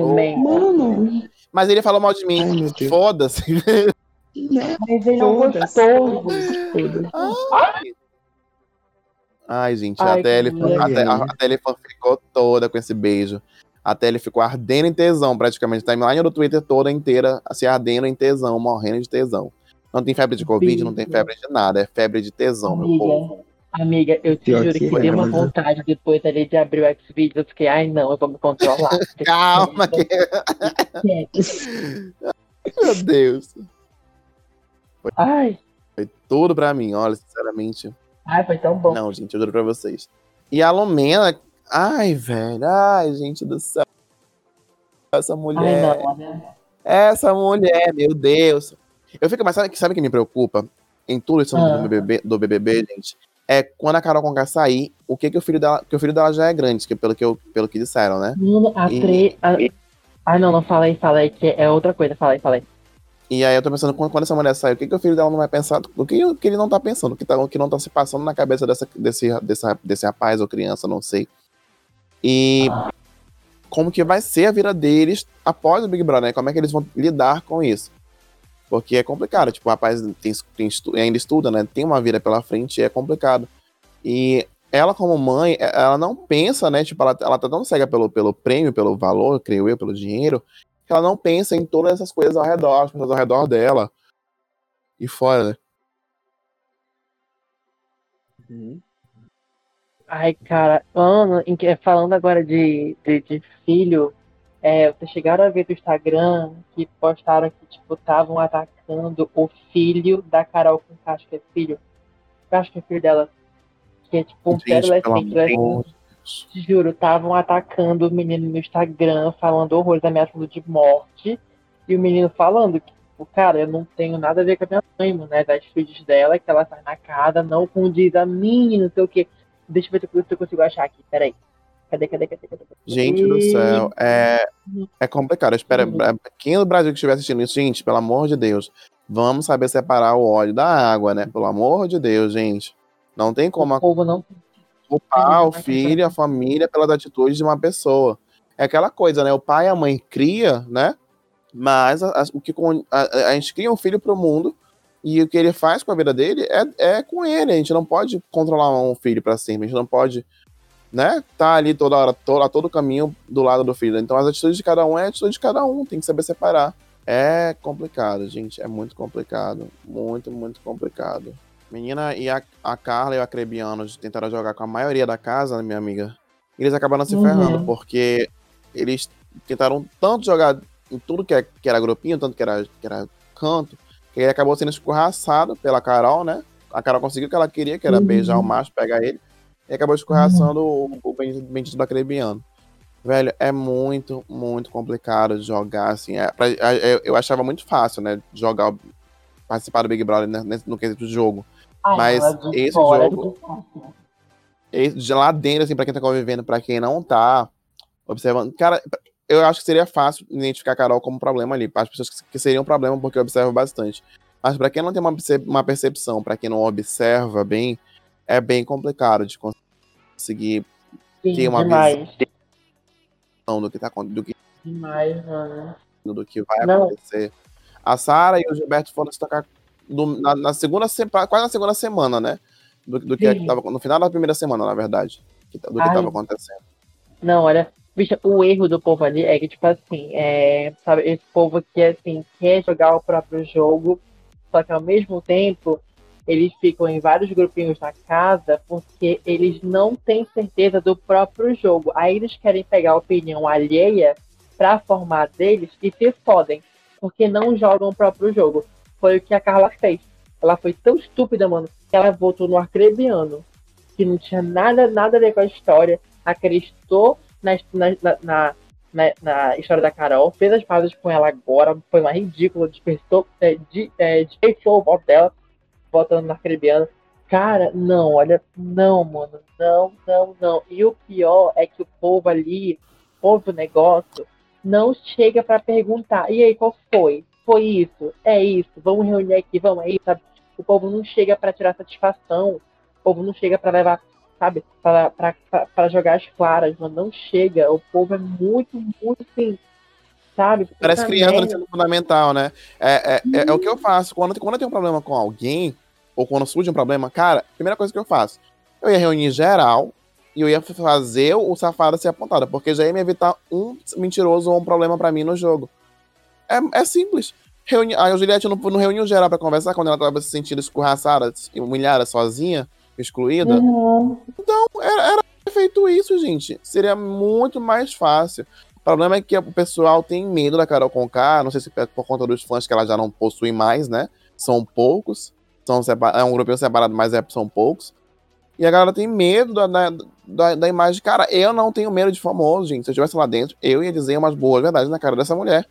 o homem. Mano, Mas ele falou mal de mim. Foda-se. né? Mas ele não gostou. Foda-se. Ai, gente, Ai, a Tele, a, Te- ai. a Tele ficou toda com esse beijo. A Tele ficou ardendo em tesão, praticamente. A timeline do Twitter toda inteira se ardendo em tesão, morrendo de tesão. Não tem febre de Covid, não tem febre de nada. É febre de tesão, meu Amiga. povo. Amiga, eu te Pior juro que que, é, deu uma vontade depois ali de abrir o Xvideos. Eu fiquei, ai não, eu vou me controlar. Calma, que... meu Deus. Ai, Foi tudo pra mim, olha, sinceramente. ai, foi tão bom. Não, gente, eu juro pra vocês. E a Lumena, ai, velho, ai, gente do céu. Essa Ai, mulher. não, né? Essa mulher, meu Deus. Eu fico, mas sabe, sabe o que me preocupa em tudo isso Ah. do, BBB, do BBB, gente? É quando a Carol Conká sair, o que que o filho dela, que o filho dela já é grande, que pelo que eu, pelo que disseram, né? Menino, a E- tre... a- Ai, não, não, fala aí, fala aí, que é outra coisa, fala aí, fala aí. E aí eu tô pensando, quando, quando essa mulher sair, o que que o filho dela não vai pensar? O que, que ele não tá pensando? O que, tá, o que não tá se passando na cabeça dessa, desse, desse, desse rapaz ou criança, não sei. E como que vai ser a vida deles após o Big Brother, né? Como é que eles vão lidar com isso? Porque é complicado, tipo, o rapaz tem, tem estu- ainda estuda, né? Tem uma vida pela frente e é complicado. E ela, como mãe, ela não pensa, né? Tipo, ela, ela tá tão cega pelo, pelo prêmio, pelo valor, creio eu, pelo dinheiro, que ela não pensa em todas essas coisas ao redor, as coisas ao redor dela. E fora, né? Uhum. Ai, cara, Ana, em que- falando agora de, de, de filho, é, vocês chegaram a ver do Instagram que postaram que, tipo, estavam atacando o filho da Carol com acho que é filho. Eu acho que é filho dela. Que é tipo um Gente, pelo pré-adolescente. amor adolescente. Juro, estavam atacando o menino no Instagram, falando horrores, ameaçando de morte. E o menino falando que, tipo, cara, eu não tenho nada a ver com a minha mãe, né? Das filhas dela, que ela sai na casa, não condiz a mim, não sei o quê. Deixa eu ver se eu consigo achar aqui, peraí. Cadê, cadê, cadê, cadê? cadê? Gente do céu, é, é complicado. Eu espero, Uhum. quem no Brasil que estiver assistindo isso, gente, pelo amor de Deus, vamos saber separar o óleo da água, né? Pelo amor de Deus, gente. Não tem como O povo não. O Uhum. filho, a família pelas atitudes de uma pessoa. É aquela coisa, né? O pai e a mãe cria, né? Mas a, a- o que a, a gente cria um filho pro mundo e o que ele faz com a vida dele é, é com ele. A gente não pode controlar um filho para sempre. A gente não pode, né? Tá ali toda hora, todo, a todo caminho do lado do filho. Então as atitudes de cada um é a atitude de cada um. Tem que saber separar. É complicado, gente. É muito complicado. Muito, muito complicado. Menina e a, a Carla e o Acrebiano tentaram jogar com a maioria da casa, né, minha amiga. E eles acabaram se Uhum. ferrando, porque eles tentaram tanto jogar em tudo que, é- que era grupinho, tanto que era, que era canto, que ele acabou sendo escorraçado pela Carol, né? A Carol conseguiu o que ela queria, que era Uhum. beijar o macho, pegar ele, e acabou escorraçando o, o bendito, bendito do Acrebiano. Velho, é muito, muito complicado jogar, assim. É, pra- é- eu, achava muito fácil, né? Jogar, participar do Big Brother né, no quesito de jogo. Ai, Mas de esse fora é jogo- de lá dentro, assim, pra quem tá convivendo, pra quem não tá observando. Cara, eu acho que seria fácil identificar a Carol como problema ali. Para as pessoas que, que seria um problema, porque eu observo bastante. Mas pra quem não tem uma, perce- uma percepção, pra quem não observa bem, é bem complicado de conseguir Sim, Tem uma demais. noção do que tá acon- do que, Demais, mano. do que vai Não. acontecer. A Sara e o Gilberto foram se tocar do- na, na segunda semana, quase na segunda semana, né? Do, do que Sim. tava, no final da primeira semana, na verdade. Do que Ai. tava acontecendo. Não, olha, bicha, o erro do povo ali é que, tipo assim, é, sabe, esse povo que, assim, quer jogar o próprio jogo, só que ao mesmo tempo eles ficam em vários grupinhos na casa porque eles não têm certeza do próprio jogo. Aí eles querem pegar a opinião alheia pra formar deles e se fodem, porque não jogam o próprio jogo. Foi o que a Carla fez. Ela foi tão estúpida, mano, que ela votou no Arcrebiano, que não tinha nada, nada a ver com a história, acreditou na, na, na, na, na história da Carol, fez as pazes com ela agora, foi uma ridícula, despertou, é, de, é, despertou o voto dela, votando no Arcrebiano. Cara, não, olha, não, mano, não, não, não. E o pior é que o povo ali, o povo do negócio, não chega para perguntar. E aí, qual foi? Foi isso? É isso? Vamos reunir aqui, vamos aí, sabe? O povo não chega para tirar satisfação. O povo não chega para levar, sabe, para jogar as claras, mano. Não chega. O povo é muito, muito assim, sabe? Parece criança no ensino fundamental, né? É, é, é, é, o que eu faço. Quando, quando eu tenho um problema com alguém, ou quando surge um problema, cara, primeira coisa que eu faço, eu ia reunir geral e eu ia fazer o safado ser apontado, porque já ia me evitar um mentiroso ou um problema para mim no jogo. É, é simples. Reuni... A Juliette não, não reuniu geral para conversar quando ela tava se sentindo escorraçada, humilhada, sozinha, excluída. Uhum. Então, era, era feito isso, gente. Seria muito mais fácil. O problema é que o pessoal tem medo da Carol Conká, não sei se é por conta dos fãs que ela já não possui mais, né? São poucos são é um grupinho separado, mas é, são poucos. E a galera tem medo da, da, da, da, imagem. Cara, eu não tenho medo de famoso, gente. Se eu estivesse lá dentro, eu ia dizer umas boas verdades na cara dessa mulher.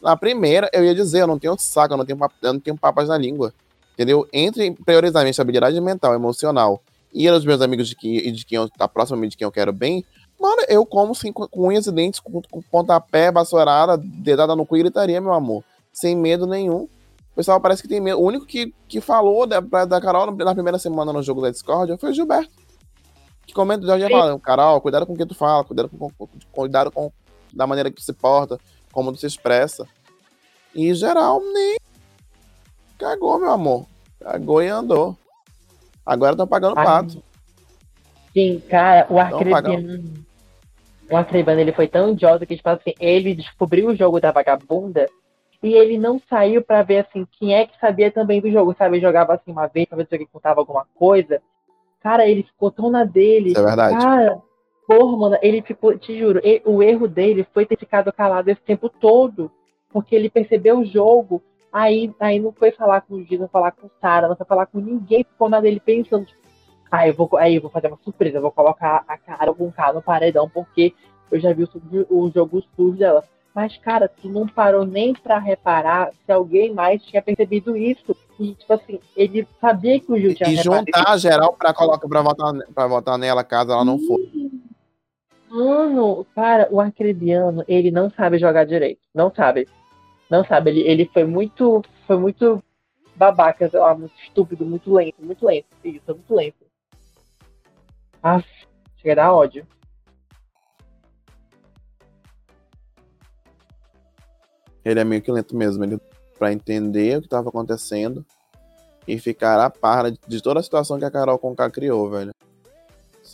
Na primeira, eu ia dizer, eu não tenho saco, eu não tenho, eu não tenho papas na língua. Entendeu? Entre priorizar minha estabilidade mental, emocional e os meus amigos de que, de quem eu, tá próximo de quem eu quero bem, mano, eu como sim, com unhas e dentes, com, com pontapé, vassourada, dedada no cu e gritaria, meu amor. Sem medo nenhum. O pessoal parece que tem medo. O único que, que falou da, da Carol na primeira semana no jogo da Discord foi o Gilberto. Que comenta, já fala, Carol, cuidado com o que tu fala, cuidado com, cuidado com da maneira que tu se porta, como tu se expressa. E em geral, nem cagou, meu amor. Cagou e andou. Agora estão pagando pato. Sim, cara, o Arcrebiano. O Arcrebiano, ele foi tão idiota que, tipo assim, ele descobriu o jogo da vagabunda e ele não saiu para ver assim quem é que sabia também do jogo, sabe? Ele jogava assim uma vez pra ver se alguém contava alguma coisa. Cara, ele ficou tão na dele. Isso é verdade. Cara, porra, mano, ele ficou, te juro, ele, o erro dele foi ter ficado calado esse tempo todo. Porque ele percebeu o jogo, aí, aí não foi falar com o Gino, não falar com o Sara, não foi falar com ninguém, ficou na dele pensando, tipo, ah, eu vou, aí eu vou fazer uma surpresa, eu vou colocar a cara com o cara no paredão, porque eu já vi o, o jogo sujo dela. Mas, cara, tu não parou nem para reparar se alguém mais tinha percebido isso. E, tipo assim, ele sabia que o Gil tinha E juntar a geral pra, colocar, pra, votar, pra votar nela caso ela não for. Mano, cara, o Arcrebiano, ele não sabe jogar direito. Não sabe. Não sabe. Ele, ele foi muito. Foi muito babaca, sei lá, muito estúpido, muito lento, muito lento. Isso, muito lento. Ah, chega a dar ódio. ele é meio que lento mesmo, ele para entender o que estava acontecendo e ficar a par de toda a situação que a Carol Conká criou, velho.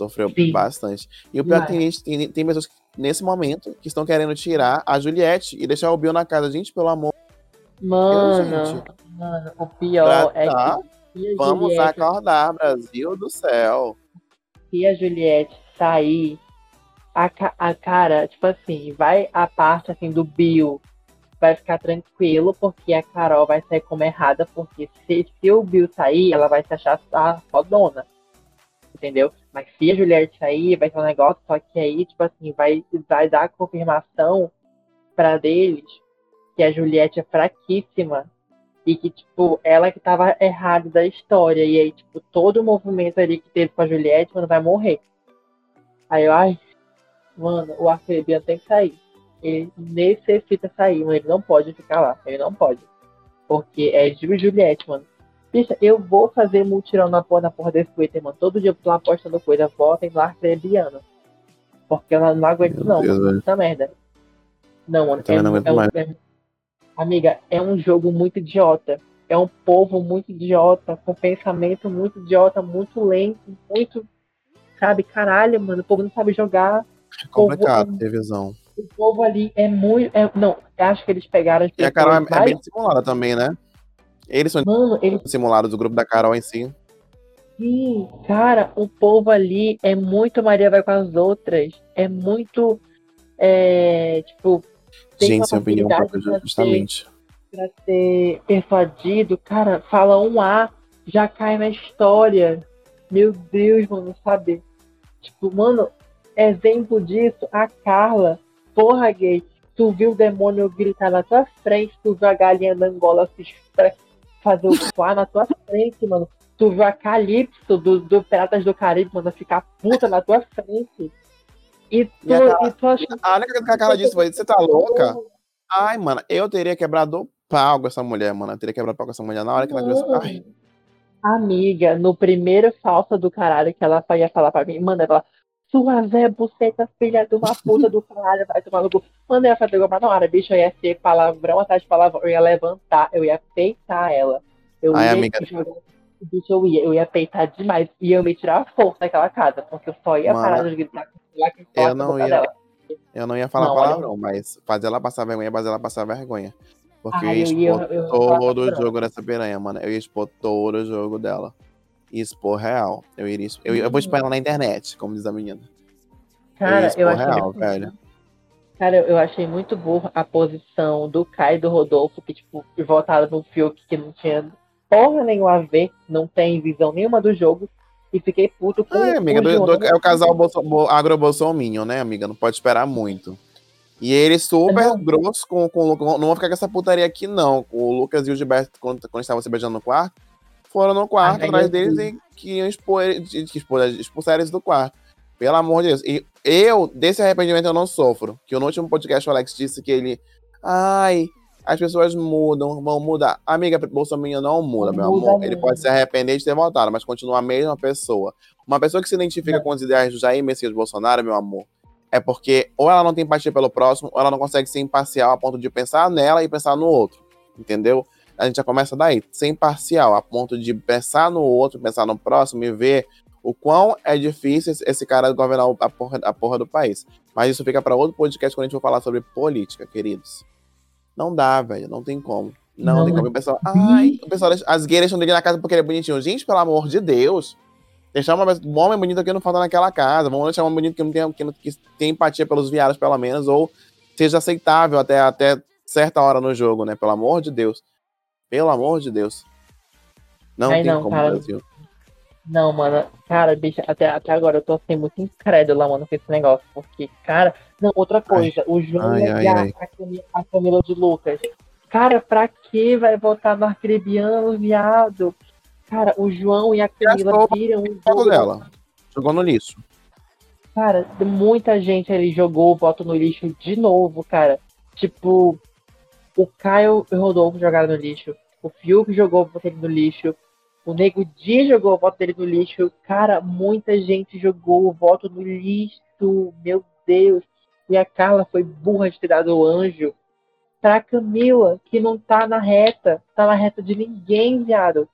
Sofreu Sim. bastante. E o pior é que tem, tem pessoas que, nesse momento que estão querendo tirar a Juliette e deixar o Bill na casa. Gente, pelo amor Mano, mano o pior é tá, que. Vamos Juliette, acordar, Brasil do céu. Se a Juliette sair, a, a cara, tipo assim, vai a parte assim do Bill vai ficar tranquilo, porque a Carol vai sair como errada, porque se, se o Bill sair, ela vai se achar a fodona. Entendeu? Mas se a Juliette sair, vai ser um negócio, só que aí, tipo assim, vai, vai dar confirmação para deles que a Juliette é fraquíssima e que, tipo, ela que tava errada da história. E aí, tipo, todo o movimento ali que teve com a Juliette, mano, vai morrer. Aí eu, ai, mano, o Arcebiano tem que sair ele necessita sair, mano. Ele não pode ficar lá. Ele não pode. Porque é Gil e Juliette, mano. Bicha, eu vou fazer mutirão na porra, na porra desse Twitter, mano. Todo dia eu tô lá postando coisa. Votem lá Arcrebiano. Porque eu não aguento, Meu não. Deus. Essa merda. Não, mano. É, não é, é, amiga, é um jogo muito idiota. É um povo muito idiota, com pensamento muito idiota, muito lento, muito. Sabe, caralho, mano. O povo não sabe jogar. É complicado povo, ter visão o povo ali é muito. É, não, acho que eles pegaram. E a Carol é, mais... é, bem simulada também, né? Eles são Mano, eles... simulados do grupo da Carol em si. Sim, cara, o povo ali é muito Maria vai com as outras. É muito. É, tipo. Gente, sem opinião própria, justamente. Pra ser persuadido, cara, fala um A já cai na história. Meu Deus, mano, sabe? Tipo, mano, exemplo disso, a Carla, porra, gay, tu viu o demônio gritar na tua frente, tu viu a galinha da Angola se estre- fazer o quá na tua frente, mano. Tu viu a Calypso do, do Piratas do Caribe, mano, ficar puta na tua frente. E tu, E a e tu acha A única que a cara disse foi: você tá louca? Ai, mano, eu teria quebrado o pau com essa mulher, mano. Eu teria quebrado o pau com essa mulher na hora que ela viu Ai, Amiga, no primeiro falsa do caralho que ela ia falar pra mim, mano, ela, sua Zé Buceta, filha de uma puta do caralho, vai tomar no cu. Mano, eu ia fazer mas na hora, bicho, eu ia ser palavrão atrás de palavrão, eu ia levantar, eu ia peitar ela. Eu Ai, ia amiga. jogar, bicho, eu ia, eu ia peitar demais, e eu me tirar a força daquela casa, porque eu só ia Mano, parar de gritar com ela que eu não ia- dela. eu não ia falar Não, palavrão, mas fazer ela passar vergonha, fazer ela passar vergonha. Porque Ai, eu eu ia expor eu ia falar todo o jogo dessa piranha, mano. Eu ia expor todo o jogo dela. Expor real. Eu iria eu, eu vou expor ela na internet, como diz a menina. eu Cara, expor eu achei real, velho. Cara, eu achei muito burro a posição do Kai e do Rodolfo, que, tipo, votaram no Fiuk que não tinha porra nenhuma a ver, não tem visão nenhuma do jogo, e fiquei puto com Ah, amiga, o do- do- é o casal Bolso, Bo- agro-bolsominion, né, amiga? Não pode esperar muito. E ele super Não. grosso com, com o Lucas. Não vou ficar com essa putaria aqui, não. O Lucas e o Gilberto, quando, quando estavam se beijando no quarto, foram no quarto atrás deles e queriam expor, ele- expor, expulsar eles do quarto. Pelo amor de Deus. E eu, desse arrependimento, eu não sofro. Que no último podcast o Alex disse que ele. Ai, as pessoas mudam, vão mudar. Amiga, Bolsonaro não muda, Não meu muda amor. Ele mesmo. pode se arrepender de ter votado, mas continua a mesma pessoa. Uma pessoa que se identifica com as ideias do Jair Messias Bolsonaro, meu amor, é porque ou ela não tem empatia pelo próximo, ou ela não consegue ser imparcial a ponto de pensar nela e pensar no outro. Entendeu? A gente já começa daí, ser imparcial, a ponto de pensar no outro, pensar no próximo e ver o quão é difícil esse- cara governar a porra, a porra do país. Mas isso fica para outro podcast quando a gente for falar sobre política, queridos. Não dá, velho, não tem como. Não, Não tem é como. O pessoal, ai, o pessoal, as gays deixam dele na casa porque ele é bonitinho. Gente, pelo amor de Deus. Deixar uma, um homem bonito que não falta naquela casa. Vamos deixar um homem bonito que não tem, que não, que tem empatia pelos viados, pelo menos, ou seja aceitável até, até certa hora no jogo, né? Pelo amor de Deus. Pelo amor de Deus. Não Ai, tem não, como, cara. Brasil. Não, mano, cara, bicho, até, até agora eu tô assim, muito incrédula, mano, com esse negócio. Porque, cara, não, outra coisa, o João ai, e ai, a, ai. a Camila, de Lucas. Cara, pra que vai votar no Arcrebiano, viado? Cara, o João e a Camila viram o O jogo dela. Jogou no lixo. Cara, muita gente ali jogou o voto no lixo de novo, cara. Tipo, o Caio e o Rodolfo jogaram no lixo. O Fiuk jogou o voto dele no lixo. O Nego Di jogou o voto dele no lixo. Cara, muita gente jogou o voto no lixo. Meu Deus. E a Carla foi burra de ter dado o anjo pra Camila, que não tá na reta. Tá na reta de ninguém, viado.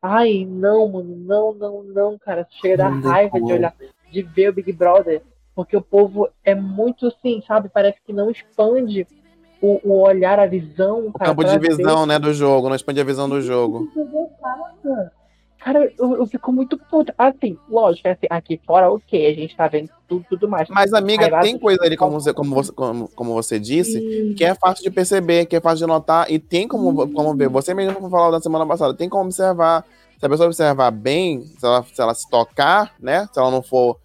Ai, não, mano. Não, não, não, cara. Chega da raiva de olhar de ver o Big Brother, porque o povo é muito assim, sabe? Parece que não expande o, o olhar, a visão. O cara, campo de visão, né, do jogo. Não expande a visão do jogo. o. Cara, eu, eu fico muito puta. Assim, lógico, assim, aqui fora, ok, a gente tá vendo tudo, tudo mais. Mas, amiga, Aí tem coisa ali, como você, como você, como, como você disse, Sim. que é fácil de perceber, que é fácil de notar, e tem como, como ver. Você mesmo falou na semana passada, tem como observar. Se a pessoa observar bem, se ela, se ela se tocar, né? Se ela não for.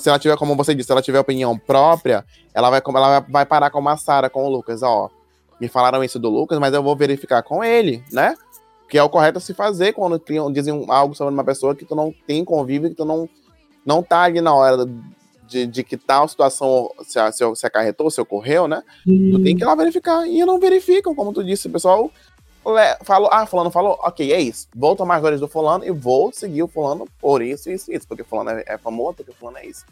Se ela tiver, como você disse, se ela tiver opinião própria, ela vai, ela vai, parar com a Sara, com o Lucas. Ó, me falaram isso do Lucas, mas eu vou verificar com ele, né? Que é o correto a se fazer quando dizem algo sobre uma pessoa que tu não tem convívio, que tu não, não tá ali na hora de, de que tal situação se, se, se acarretou, se ocorreu, né? Tu tem que ir lá verificar. E não verificam, como tu disse, o pessoal le- falou, ah, fulano falou, ok, é isso. Vou tomar as dores do fulano e vou seguir o fulano por isso, isso, isso. Porque fulano é, é famoso, porque fulano é isso.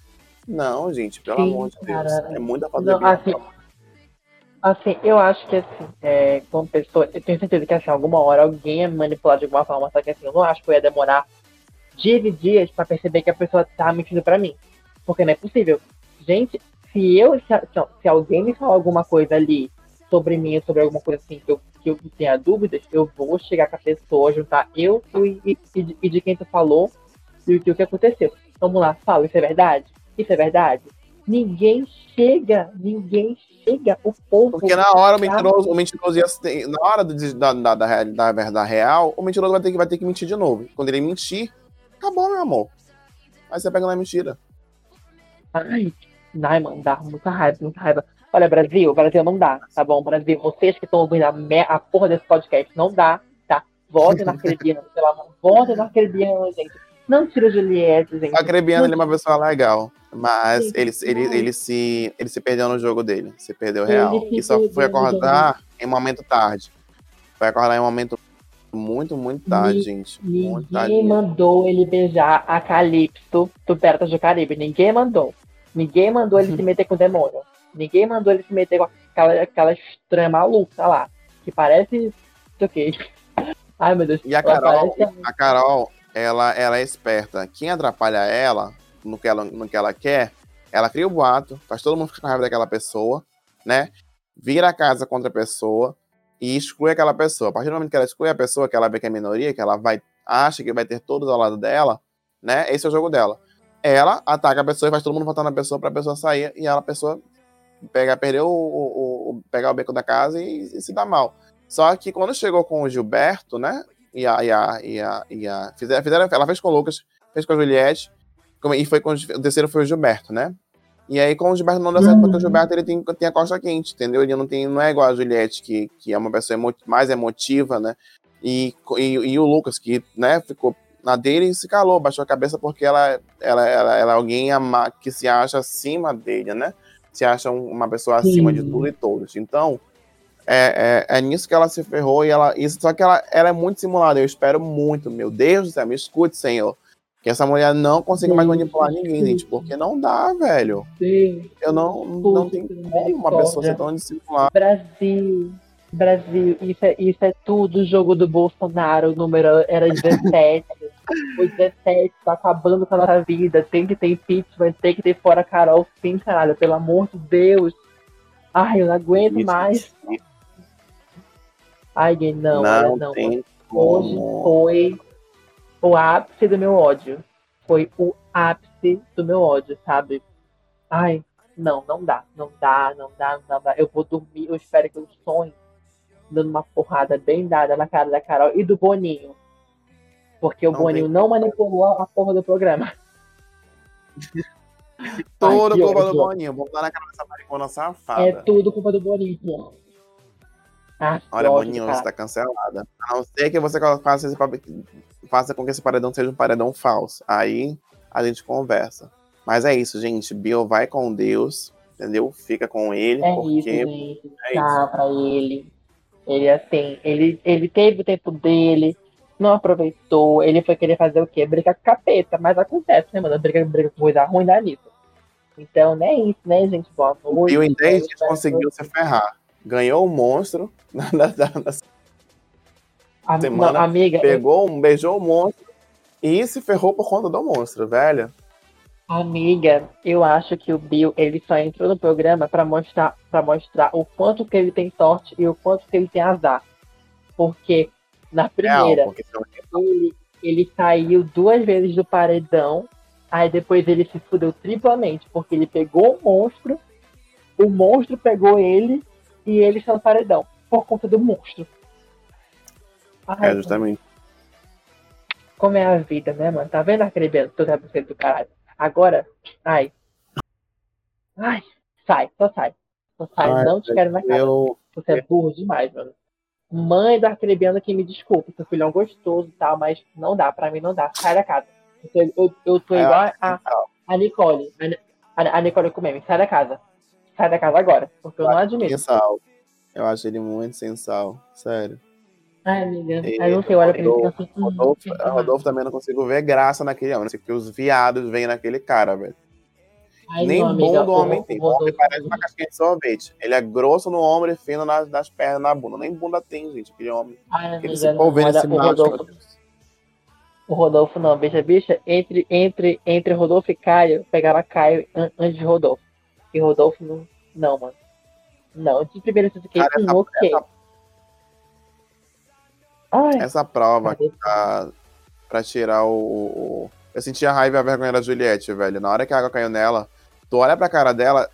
Não, gente, pelo Sim, amor de Deus. cara. É muita de assim. Assim, eu acho que assim, é, como pessoa, eu tenho certeza que assim, alguma hora alguém é manipulado de alguma forma, só que assim, eu não acho que eu ia demorar dias e dias pra perceber que a pessoa tá mentindo pra mim. Porque não é possível. Gente, se eu, se, se- se alguém me falar alguma coisa ali sobre mim, sobre alguma coisa assim que eu, que eu tenha dúvidas, eu vou chegar com a pessoa, juntar eu e, e, e de- quem tu falou e o que, o que aconteceu. Vamos lá, fala, isso é verdade? Isso é verdade? Ninguém chega, ninguém chega. O povo. Porque na hora o mentiroso, o mentiroso ia na hora da, da, da, da verdade real, o mentiroso vai ter, que, vai ter que mentir de novo. Quando ele mentir, acabou, meu amor. Aí você pega na mentira. Ai, ai, mano, dá muita raiva, muita raiva. Olha, Brasil, Brasil não dá, tá bom? Brasil, vocês que estão ouvindo a, me- a porra desse podcast, não dá, tá? Votem na Arcrebiana, pelo amor. Votem na Arcrebiana, gente. Não tira a Juliette, gente. O Acrebiano, ele é uma pessoa legal. Mas Sim, ele, ele, ele, se, ele se perdeu no jogo dele. Se perdeu real. E só foi acordar em um momento tarde. Foi acordar em um momento muito, muito tarde, Ni- gente. Muito tarde. Ninguém mesmo. mandou ele beijar a Calypso do Piratas do Caribe. Ninguém mandou. Ninguém mandou ele se meter com o demônio. Ninguém mandou ele se meter com aquela, aquela estranha maluca lá. Que parece. Isso aqui. Ai, meu Deus. E a Carol, parece- a Carol, ela, ela é esperta. Quem atrapalha ela no que ela, no que ela quer, ela cria o boato, faz todo mundo ficar com raiva daquela pessoa, né? Vira a casa contra a pessoa e exclui aquela pessoa. A partir do momento que ela exclui a pessoa, que ela vê que é minoria, que ela vai acha que vai ter todos ao lado dela, né? Esse é o jogo dela. Ela ataca a pessoa e faz todo mundo votar na pessoa pra pessoa sair e ela, a pessoa pega, perdeu o, o, o- pegar o beco da casa e, e se dá mal. Só que quando chegou com o Gilberto, né? E a. E a, e a, e a fizeram, fizeram- ela fez com o Lucas, fez com a Juliette, e foi com, o terceiro foi o Gilberto, né? E aí, com o Gilberto não deu certo, porque o Gilberto ele tem, tem a costa quente, entendeu? Ele não, tem, não é igual a Juliette, que, que é uma pessoa emo- mais emotiva, né? E, e, e o Lucas, que né, ficou na dele e se calou, baixou a cabeça porque ela, ela, ela, ela é alguém ama- que se acha acima dele, né? Se acha um- uma pessoa acima de Sim. tudo e todos. Então, é, é, é nisso que ela se ferrou e ela. Isso, só que ela, ela é muito simulada. Eu espero muito, meu Deus do céu, me escute, Senhor. Que essa mulher não consiga mais manipular ninguém, gente. Porque não dá, velho. Sim. Eu não, não tem como uma pessoa ser tão dissimulada. Brasil, Brasil, isso é, isso é tudo jogo do Bolsonaro, o número era 17. O 17 tá acabando com a nossa vida. Tem que ter impeachment, tem que ter fora Carol, sim, caralho, pelo amor de Deus. Ai, eu não aguento Isso, mais. Ai, não, não, não. tem Hoje como. foi o ápice do meu ódio. Foi o ápice do meu ódio, sabe? Ai, não, não dá, não dá, não dá, não dá. Eu vou dormir, eu espero que eu sonhe dando uma porrada bem dada na cara da Carol e do Boninho. Porque o Não Boninho tem não manipulou a porra do programa. Que culpa do. Boninho. Vou dar na cara dessa maricona safada. É tudo culpa do Boninho. pô. Ah, Olha, ódio, Boninho, cara. você tá cancelada. A não ser que você faça, esse, faça com que esse paredão seja um paredão falso. Aí a gente conversa. Mas é isso, gente. Bill vai com Deus, entendeu? Fica com ele, É porque isso, gente. é Tá pra ele. Ele, assim, ele, ele teve o tempo dele, não aproveitou. Ele foi querer fazer o quê? Brigar com capeta. Mas acontece, né, mano? Briga, briga com coisa ruim dá nisso. Então, não é isso, né, gente? Boa noite. Bill em 10 dias conseguiu se ferrar. Ganhou o monstro na, na- na- semana, não, amiga, pegou, um, beijou o monstro e se ferrou por conta do monstro, velho. Amiga, eu acho que o Bill ele só entrou no programa pra mostrar para mostrar o quanto que ele tem sorte e o quanto que ele tem azar. Porque na primeira Real, porque senão ele, ele saiu duas vezes do paredão, aí depois ele se fudeu triplamente, porque ele pegou o monstro, o monstro pegou ele e ele está no paredão, por conta do monstro. Ai, é justamente. como é a vida, né, mano? Tá vendo aquele belo todo representante do caralho? Agora, ai. Ai, sai, só sai. Só sai, Ai, não te quero na casa. Eu, Você é burro demais, mano. Mãe do arcrebiano que me desculpe, seu filho é um gostoso e tal, mas não dá, pra mim não dá. Sai da casa. Eu, eu, eu tô É, igual a, a Nicole. A, a, a Nicole com meme. Sai da casa. Sai da casa agora, porque eu não admito. Sensal. Eu acho ele muito sensal, sério. Ai, amiga. E Aí você olha pra ele fica assim. hum, Rodolfo, que. Rodolfo também não consigo ver graça naquele homem. Porque os viados vêm naquele cara, velho. Ai, Nem amiga, bunda o o- homem tem. O homem parece uma casquinha de sorvete. Ele é grosso no ombro e fino nas, nas pernas, na bunda. Nem bunda tem, gente, aquele homem. Ai, Aquele amiga, esse povo vendo olha, esse o macho, Rodolfo, meu Deus. o Rodolfo não, bicha, bicha, entre, entre, entre Rodolfo e Caio, pegava Caio an- antes de Rodolfo. E Rodolfo não, não, mano. Não, de fiquei, Cara, hum, essa- ok. essa- Ai, Essa prova cadê? pra, pra tirar o, o- Eu senti a raiva e a vergonha da Juliette, velho. Na hora que a água caiu nela, Tu olha pra cara dela,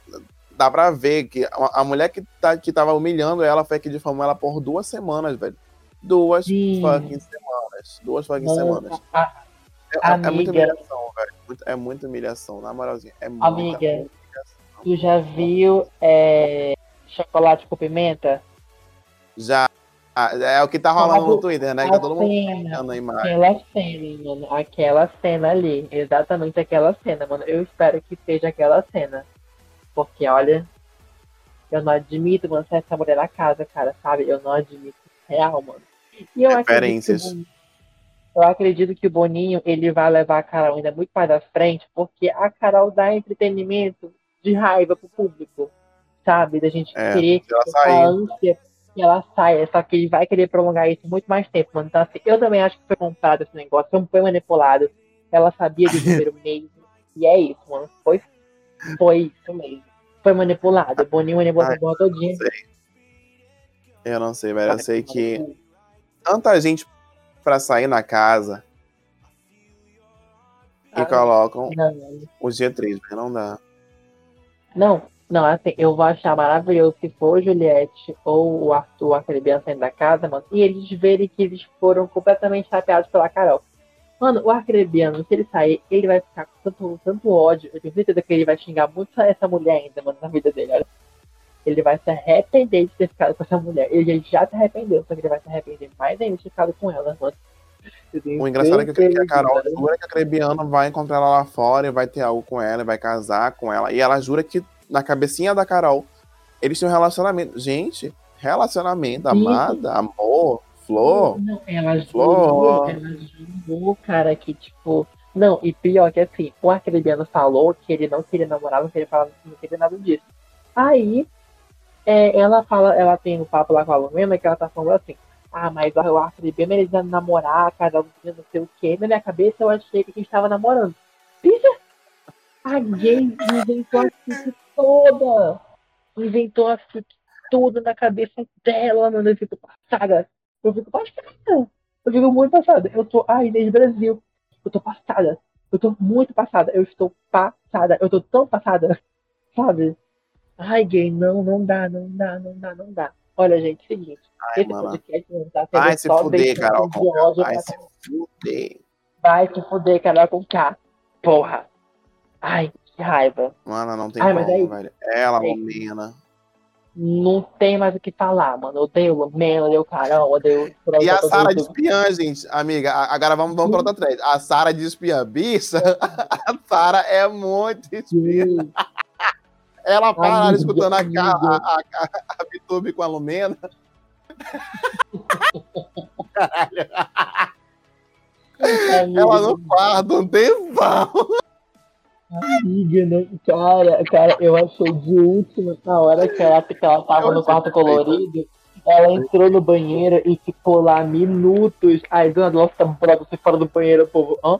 dá pra ver que a, a mulher que, tá, que tava humilhando ela foi que difamou ela por duas semanas, velho. Duas Sim. fucking semanas. Duas fucking Nossa, semanas. a- É, é- é muita amiga. humilhação, velho. É muita humilhação, na moralzinha. É muita Amiga. humilhação. Tu já viu é, chocolate com pimenta? Já. Ah, É o que tá rolando no Twitter, né? Que tá todo mundo cena. a imagem. Aquela cena, mano. Aquela cena ali. Exatamente aquela cena, mano. Eu espero que seja aquela cena. Porque, olha, eu não admito, mano, ser essa mulher na casa, cara, sabe? Eu não admito. Real, mano. E eu acredito, que Referências. o Boninho, eu acredito que o Boninho, ele vai levar a Carol ainda muito mais à frente, porque a Carol dá entretenimento de raiva pro público, sabe? Da gente É, querer se a ânsia que ela saia, só que ele vai querer prolongar isso muito mais tempo, mano. Então, assim, eu também acho que foi comprado esse negócio, foi- foi manipulado. Ela sabia do número mesmo. E é isso, mano. Foi, foi isso mesmo. Foi manipulado. Boninho manipulou Ai, essa porra todinha. Eu não sei, velho. Eu sei que tanta gente pra sair na casa e Ah, colocam Não, não. o G3, velho. Não dá. Não, não, assim, eu vou achar maravilhoso se for o Juliette ou o Arthur, aquele bem saindo da casa, mano, e eles verem que eles foram completamente chapeados pela Carol. Mano, o Arcrebiano, se ele sair, ele vai ficar com tanto, tanto ódio. Eu tenho certeza que ele vai xingar muito essa mulher ainda, mano, na vida dele, olha. Ele vai se arrepender de ter ficado com essa mulher. Ele já se arrependeu, só que ele vai se arrepender mais ainda de ter ficado com ela, mano. O engraçado é que, que a Carol jura que a Crebiano vai encontrar ela lá fora e vai ter algo com ela, vai casar com ela. E ela jura que na cabecinha da Carol eles têm um relacionamento. Gente, relacionamento, amada, amor, flor. Não, ela Flor. jurou, ela jurou, cara, que tipo. Não, e pior que assim, o Arcrebiano falou que ele não queria namorar, não queria falar, não queria nada disso. Aí, é, ela fala, ela tem um papo lá com a Lumena que ela tá falando assim, ah, mas o Arcrebiano eles iam namorar, tinha não sei o quê. Na minha cabeça eu achei que a gente tava namorando. Bicha, a gay inventou a toda. Inventou a fique toda na cabeça dela, mano. Eu fico passada. Eu fico passada. Eu fico muito passada. Eu tô, ai, desde Brasil. Eu tô passada. Eu tô muito passada. Eu estou passada. Eu tô tão passada. Sabe? Ai, gay, não, não dá, não dá, não dá, não dá. Olha, gente, seguinte. Ai, esse mano. podcast não tá sendo Vai se fuder, Carol. ódio Vai pra se fuder. Vai se fuder, Carol com K. Porra. Ai, que raiva. Mano, não tem Ai, como, velho. Ela, É. menina. Não tem mais o que falar, mano. Eu odeio Lumena, odeio o Carol, odeio E a Sara de espiã, gente, amiga. Agora vamos, vamos pra outra thread. A Sara de espiã. Bicha, a Sara é muito espiã. Ela para escutando a, a, a, a, a Vitube com a Lumena. Caralho. Ela no quarto, um tempão. Amiga, não. Cara, cara, eu achei de última na hora que ela, que ela tava no quarto colorido. Ela entrou no banheiro e ficou lá minutos. Aí, dona Nossa, tá brava você fora do banheiro, povo. Hã?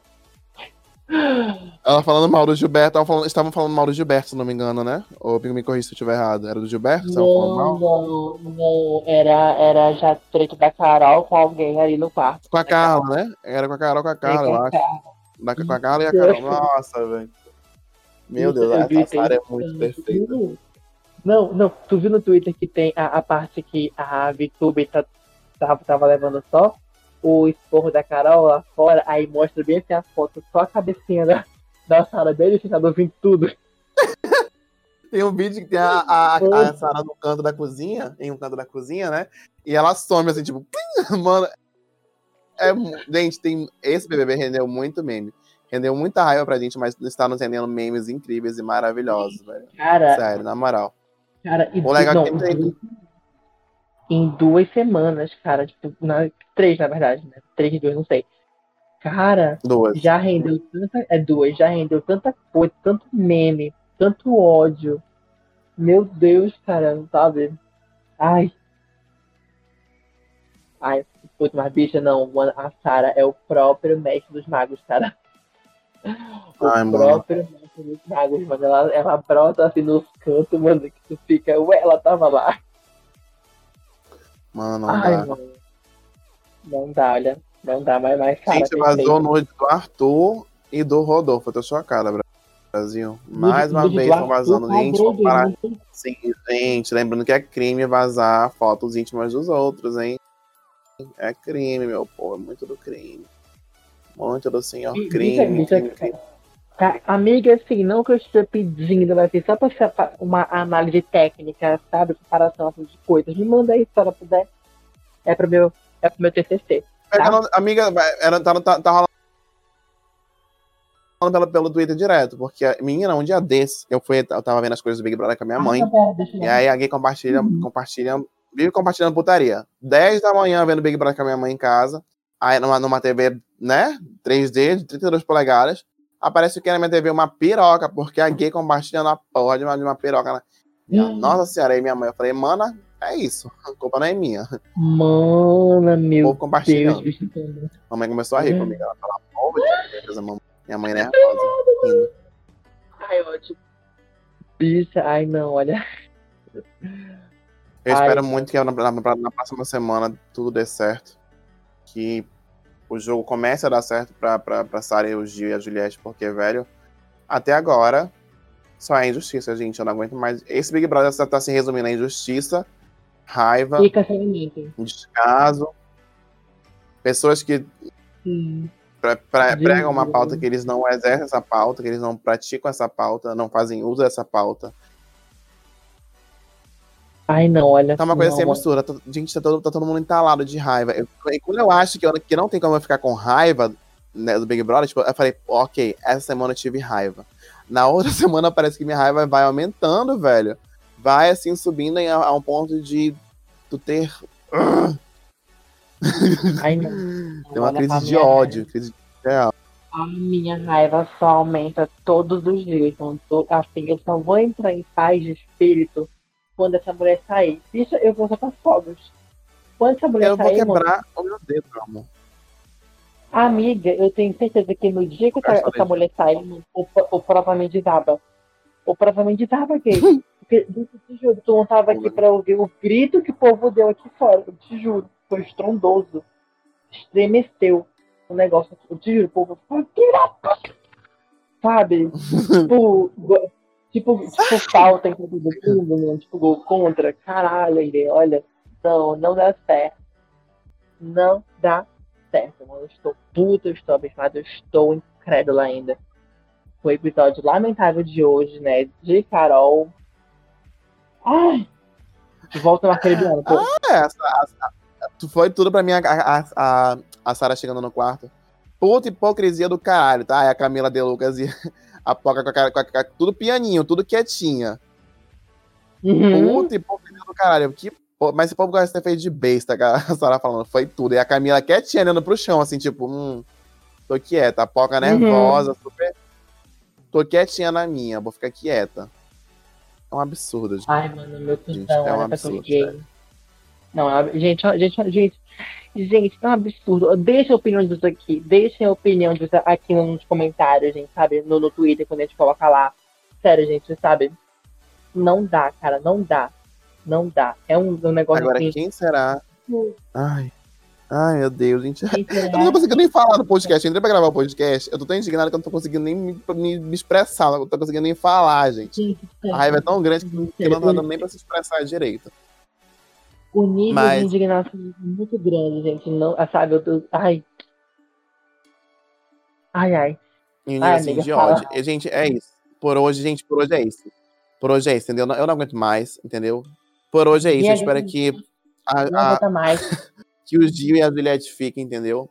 Ela falando mal do Gilberto. Estavam falando, estavam falando mal do Gilberto, se não me engano, né? Ou me corrija se eu estiver errado. Era do Gilberto? Não, não, não. Era, era já treito da Carol com alguém ali no quarto. Com a Carla, né? Era com a Carol, com a Carla, eu acho. Da- Com a Carla e a Carol. Nossa, velho. Meu Deus, essa Sara é muito perfeita. Não, não, tu viu no Twitter que tem a, a parte que a VTube tá, tava, tava levando só o esporro da Carol lá fora, aí mostra bem assim a foto, só a cabecinha da, da Sara bem deixada ouvindo tudo. Tem um vídeo que tem a, a, a, a Sara no canto da cozinha, em um canto da cozinha, né? E ela some assim, tipo, mano. É, gente, tem. Esse BBB rendeu muito meme. Rendeu muita raiva pra gente, mas está nos rendendo memes incríveis e maravilhosos, velho. Cara, Sério, na moral. cara, e O legal não, tem- em duas semanas, cara, tipo, na, três na verdade, né? Três, duas, não sei. Cara, Duas. já rendeu tanta. É duas, já rendeu tanta coisa, tanto meme, tanto ódio. Meu Deus, cara, sabe? Ai. Ai, puta, mas bicha, não, a Sarah é o próprio mestre dos magos, cara. O Ai, próprio magos, mano. Ela, ela brota assim nos cantos, mano, que tu fica, ué, ela tava lá. Mano, não Ai, dá. mano. Não dá, olha. Não dá, mas, mas cara, Gente, vazou nude do Arthur e do Rodolfo. Eu tô chocada, bro. Brasil. Mais uma vez estão vazando. Gente, vamos parar. Padrão, Sim, gente, lembrando que é crime vazar fotos íntimas dos outros, hein? É crime, meu povo, é muito do crime. Muito do senhor Ih, crime, é- crime, é- crime. Tá, amiga, assim, não que eu esteja pedindo, mas assim, só pra ser pa- uma análise técnica, sabe? Comparação assim, de coisas. Me manda aí se ela puder. É pro meu, é pro meu TCC. Pegando- Amiga, vai- era, tá, tá, tá rolando pelo, pelo Twitter direto, porque, a menina, um dia desses, eu, fui, eu tava vendo as coisas do Big Brother com a minha mãe, Ah, deixa eu e aí a gay compartilha, Uhum. compartilha, vive compartilhando putaria. 10 da manhã vendo Big Brother com a minha mãe em casa, aí numa, numa TV, né, 3D, de 32 polegadas, aparece que na minha TV uma piroca, porque a gay compartilhando a porra de uma, de uma piroca. Né? Hum. Nossa senhora, aí minha mãe, eu falei, mana, é isso, a culpa não é minha. Mana, meu Deus, compartilhando. entendeu? Mamãe começou a rir Hum. comigo. Ela falava, pô, Deus, mamãe. Minha mãe nervosa. Rindo. Ai, ótimo. Bicha, ai não, olha. Eu Ai, espero muito que na, na- na próxima semana tudo dê certo. Que o jogo comece a dar certo pra, pra, pra Sarah e o Gil e a Juliette, porque, velho, até agora só é injustiça, gente. Eu não aguento mais. Esse Big Brother só tá se resumindo a injustiça, raiva, descaso. Pessoas que pre- Gente. pregam uma pauta que eles não exercem essa pauta, que eles não praticam essa pauta, não fazem uso dessa pauta. Ai, não, olha. Tá uma coisa assim não, absurda. Tá- Gente, tá todo, tá todo mundo entalado de raiva. Eu- e quando eu acho que, eu, que não tem como eu ficar com raiva né, do Big Brother, tipo, eu falei, ok, essa semana eu tive raiva. Na outra semana parece que minha raiva vai aumentando, velho. Vai assim subindo em- a, a um ponto de tu ter. Ai, não. Tem uma Olha, crise de ódio. Crise de... É, A minha raiva só aumenta todos os dias. Então, tô- assim, eu só vou entrar em paz de espírito quando essa mulher sair. Bicho, eu vou soltar fogos. Quando essa mulher eu vou sair, mano, quebrar o meu dedo, meu amor. amiga, eu tenho certeza que no dia que essa, Essa mulher sair, o, o provavelmente desaba. O provavelmente desaba, gay. Porque, te juro, tu não tava aqui pra ouvir o grito que o povo deu aqui fora. Eu te juro. Foi estrondoso. Estremeceu o negócio. Eu te juro, o povo ficou! Sabe? tipo, tipo, tipo, falta em todo mundo, tipo, gol contra. Caralho, aí, olha. Não, não dá certo. Não dá certo, mano. Eu estou puta, eu estou abençoada, eu estou incrédula ainda. Foi o episódio lamentável de hoje, né? De Carol. Ai! Volta naquele ano. pô. É, essa, a- tu foi tudo pra mim a, a, a, a Sarah chegando no quarto. Puta hipocrisia do caralho, tá? Aí a Camila De Lucas e a Poca com a cara, com a cara- tudo pianinho, tudo quietinha. Uhum. Puta hipocrisia do caralho. Que, mas esse povo gosta de ser feito de besta. A Sarah falando, foi tudo. E a Camila quietinha, olhando pro chão, assim, tipo, hum, tô quieta. A Poca nervosa, super. Tô quietinha na minha, vou ficar quieta. É um absurdo, gente. Ai, mano, meu cuzão, é um absurdo, sério. Não, é gente, gente, gente, gente, é um absurdo. Deixa a opinião disso aqui. Deixem a opinião disso aqui nos comentários, gente, sabe? No, no Twitter, quando a gente coloca lá. Sério, gente, sabe? Não dá, cara, não dá. Não dá. É um, um negócio Agora, assim. quem será? Ai. Ai, meu Deus, gente. Eu não tô conseguindo nem falar no podcast. Eu entrei pra gravar o podcast. Eu tô tão indignado que eu não tô conseguindo nem me, me- me expressar. Não tô conseguindo nem falar, gente. Gente, A raiva é tão grande que que não o- dando nem pra se expressar direito. O nível Mas- de indignação é muito grande, gente. Não, ah, sabe, eu tô. Ai. Ai, ai. E um nível Ai, assim, amiga, de ódio. E, gente, é isso. Por hoje, gente, por hoje é isso. Por hoje é isso, entendeu? Eu não aguento mais, entendeu? Por hoje é isso. Eu espero gente, que, a- Não a- mais. que o Gil e a Juliette fiquem, entendeu?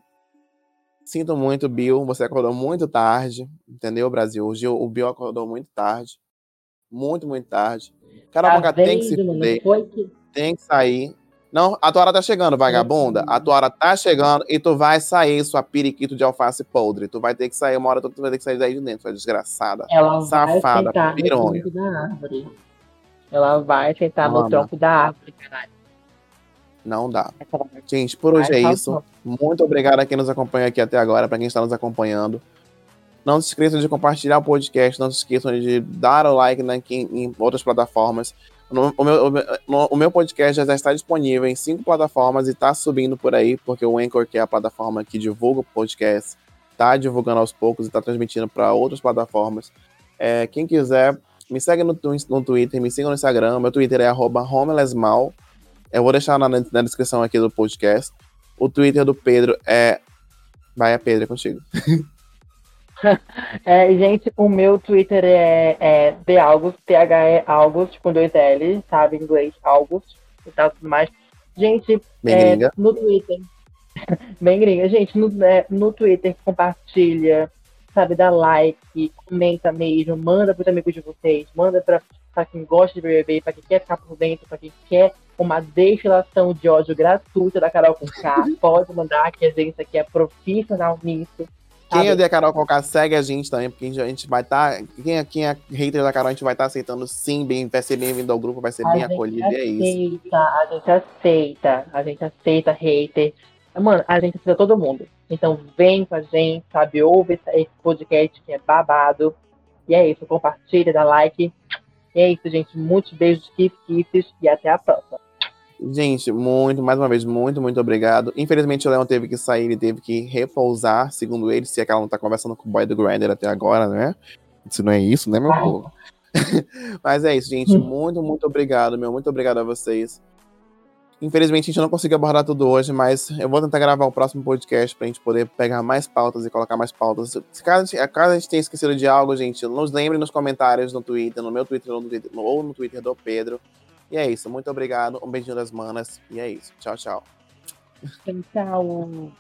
Sinto muito, Bill. Você acordou muito tarde, entendeu, Brasil? O, Gil, o Bill acordou muito tarde. Muito, muito tarde. Carol Tá tem que se fuder. Foi que. Tem que sair. Não, a tua hora tá chegando, vagabunda. A tua hora tá chegando e tu vai sair, sua periquito de alface podre. Tu vai ter que sair, uma hora tu vai ter que sair daí de dentro, sua desgraçada. Ela Safada, vai pironha. no tronco da árvore. Ela vai sentar Mano. no tronco da árvore, caralho. Não dá. Gente, por hoje é isso. Muito obrigado a quem nos acompanha aqui até agora, para quem está nos acompanhando. Não se esqueçam de compartilhar o podcast, não se esqueçam de dar o like né, em outras plataformas. O, meu, o, meu, podcast já está disponível em cinco plataformas e está subindo por aí, porque o Anchor, que é a plataforma que divulga o podcast, está divulgando aos poucos e está transmitindo para outras plataformas. É, quem quiser, me segue no, no Twitter, me siga no Instagram. Meu Twitter é homelessmal. Eu vou deixar na, na descrição aqui do podcast. O Twitter do Pedro é. Vai, é Pedro, é contigo. É, gente, o meu Twitter é, é The August, T-H-E August, com dois L, sabe? Em inglês, August e tal, tudo mais. Gente, é, no Twitter. Bem gringa. Gente, no, é, no Twitter, compartilha, sabe? Dá like, comenta mesmo, manda pros amigos de vocês, manda pra, pra quem gosta de BBB, pra quem quer ficar por dentro, pra quem quer uma destilação de ódio gratuita da Carol com K. Pode mandar, que a gente aqui é profissional nisso. Quem sabe? é da Carol Conká, segue a gente também, porque a gente- vai estar. quem, é, quem é hater da Carol, a gente vai estar aceitando sim, bem, vai ser bem-vindo ao grupo, vai ser A bem acolhido, e é isso. aceita, a gente aceita, a gente aceita hater. Mano, a gente aceita todo mundo. Então vem com a gente, sabe? Ouve esse- esse podcast que é babado. E é isso, compartilha, dá like. E é isso, gente. Muitos beijos, kiss, kisses e até a próxima. Gente, muito, mais uma vez, muito, muito obrigado. Infelizmente o Leon teve que sair, ele teve que repousar, segundo ele, se é que ela não tá conversando com o boy do Grindr até agora, né? Se não é isso, né, meu povo? Mas é isso, gente. Muito, muito obrigado, meu. Muito obrigado a vocês. Infelizmente a gente não conseguiu abordar tudo hoje, mas eu vou tentar gravar o próximo podcast pra gente poder pegar mais pautas e colocar mais pautas. Se caso, caso a gente tenha esquecido de algo, gente, nos lembre nos comentários no Twitter, no meu Twitter ou no Twitter, ou no Twitter do Pedro. E é isso, muito obrigado, um beijinho das manas, e é isso. Tchau, tchau. Tchau.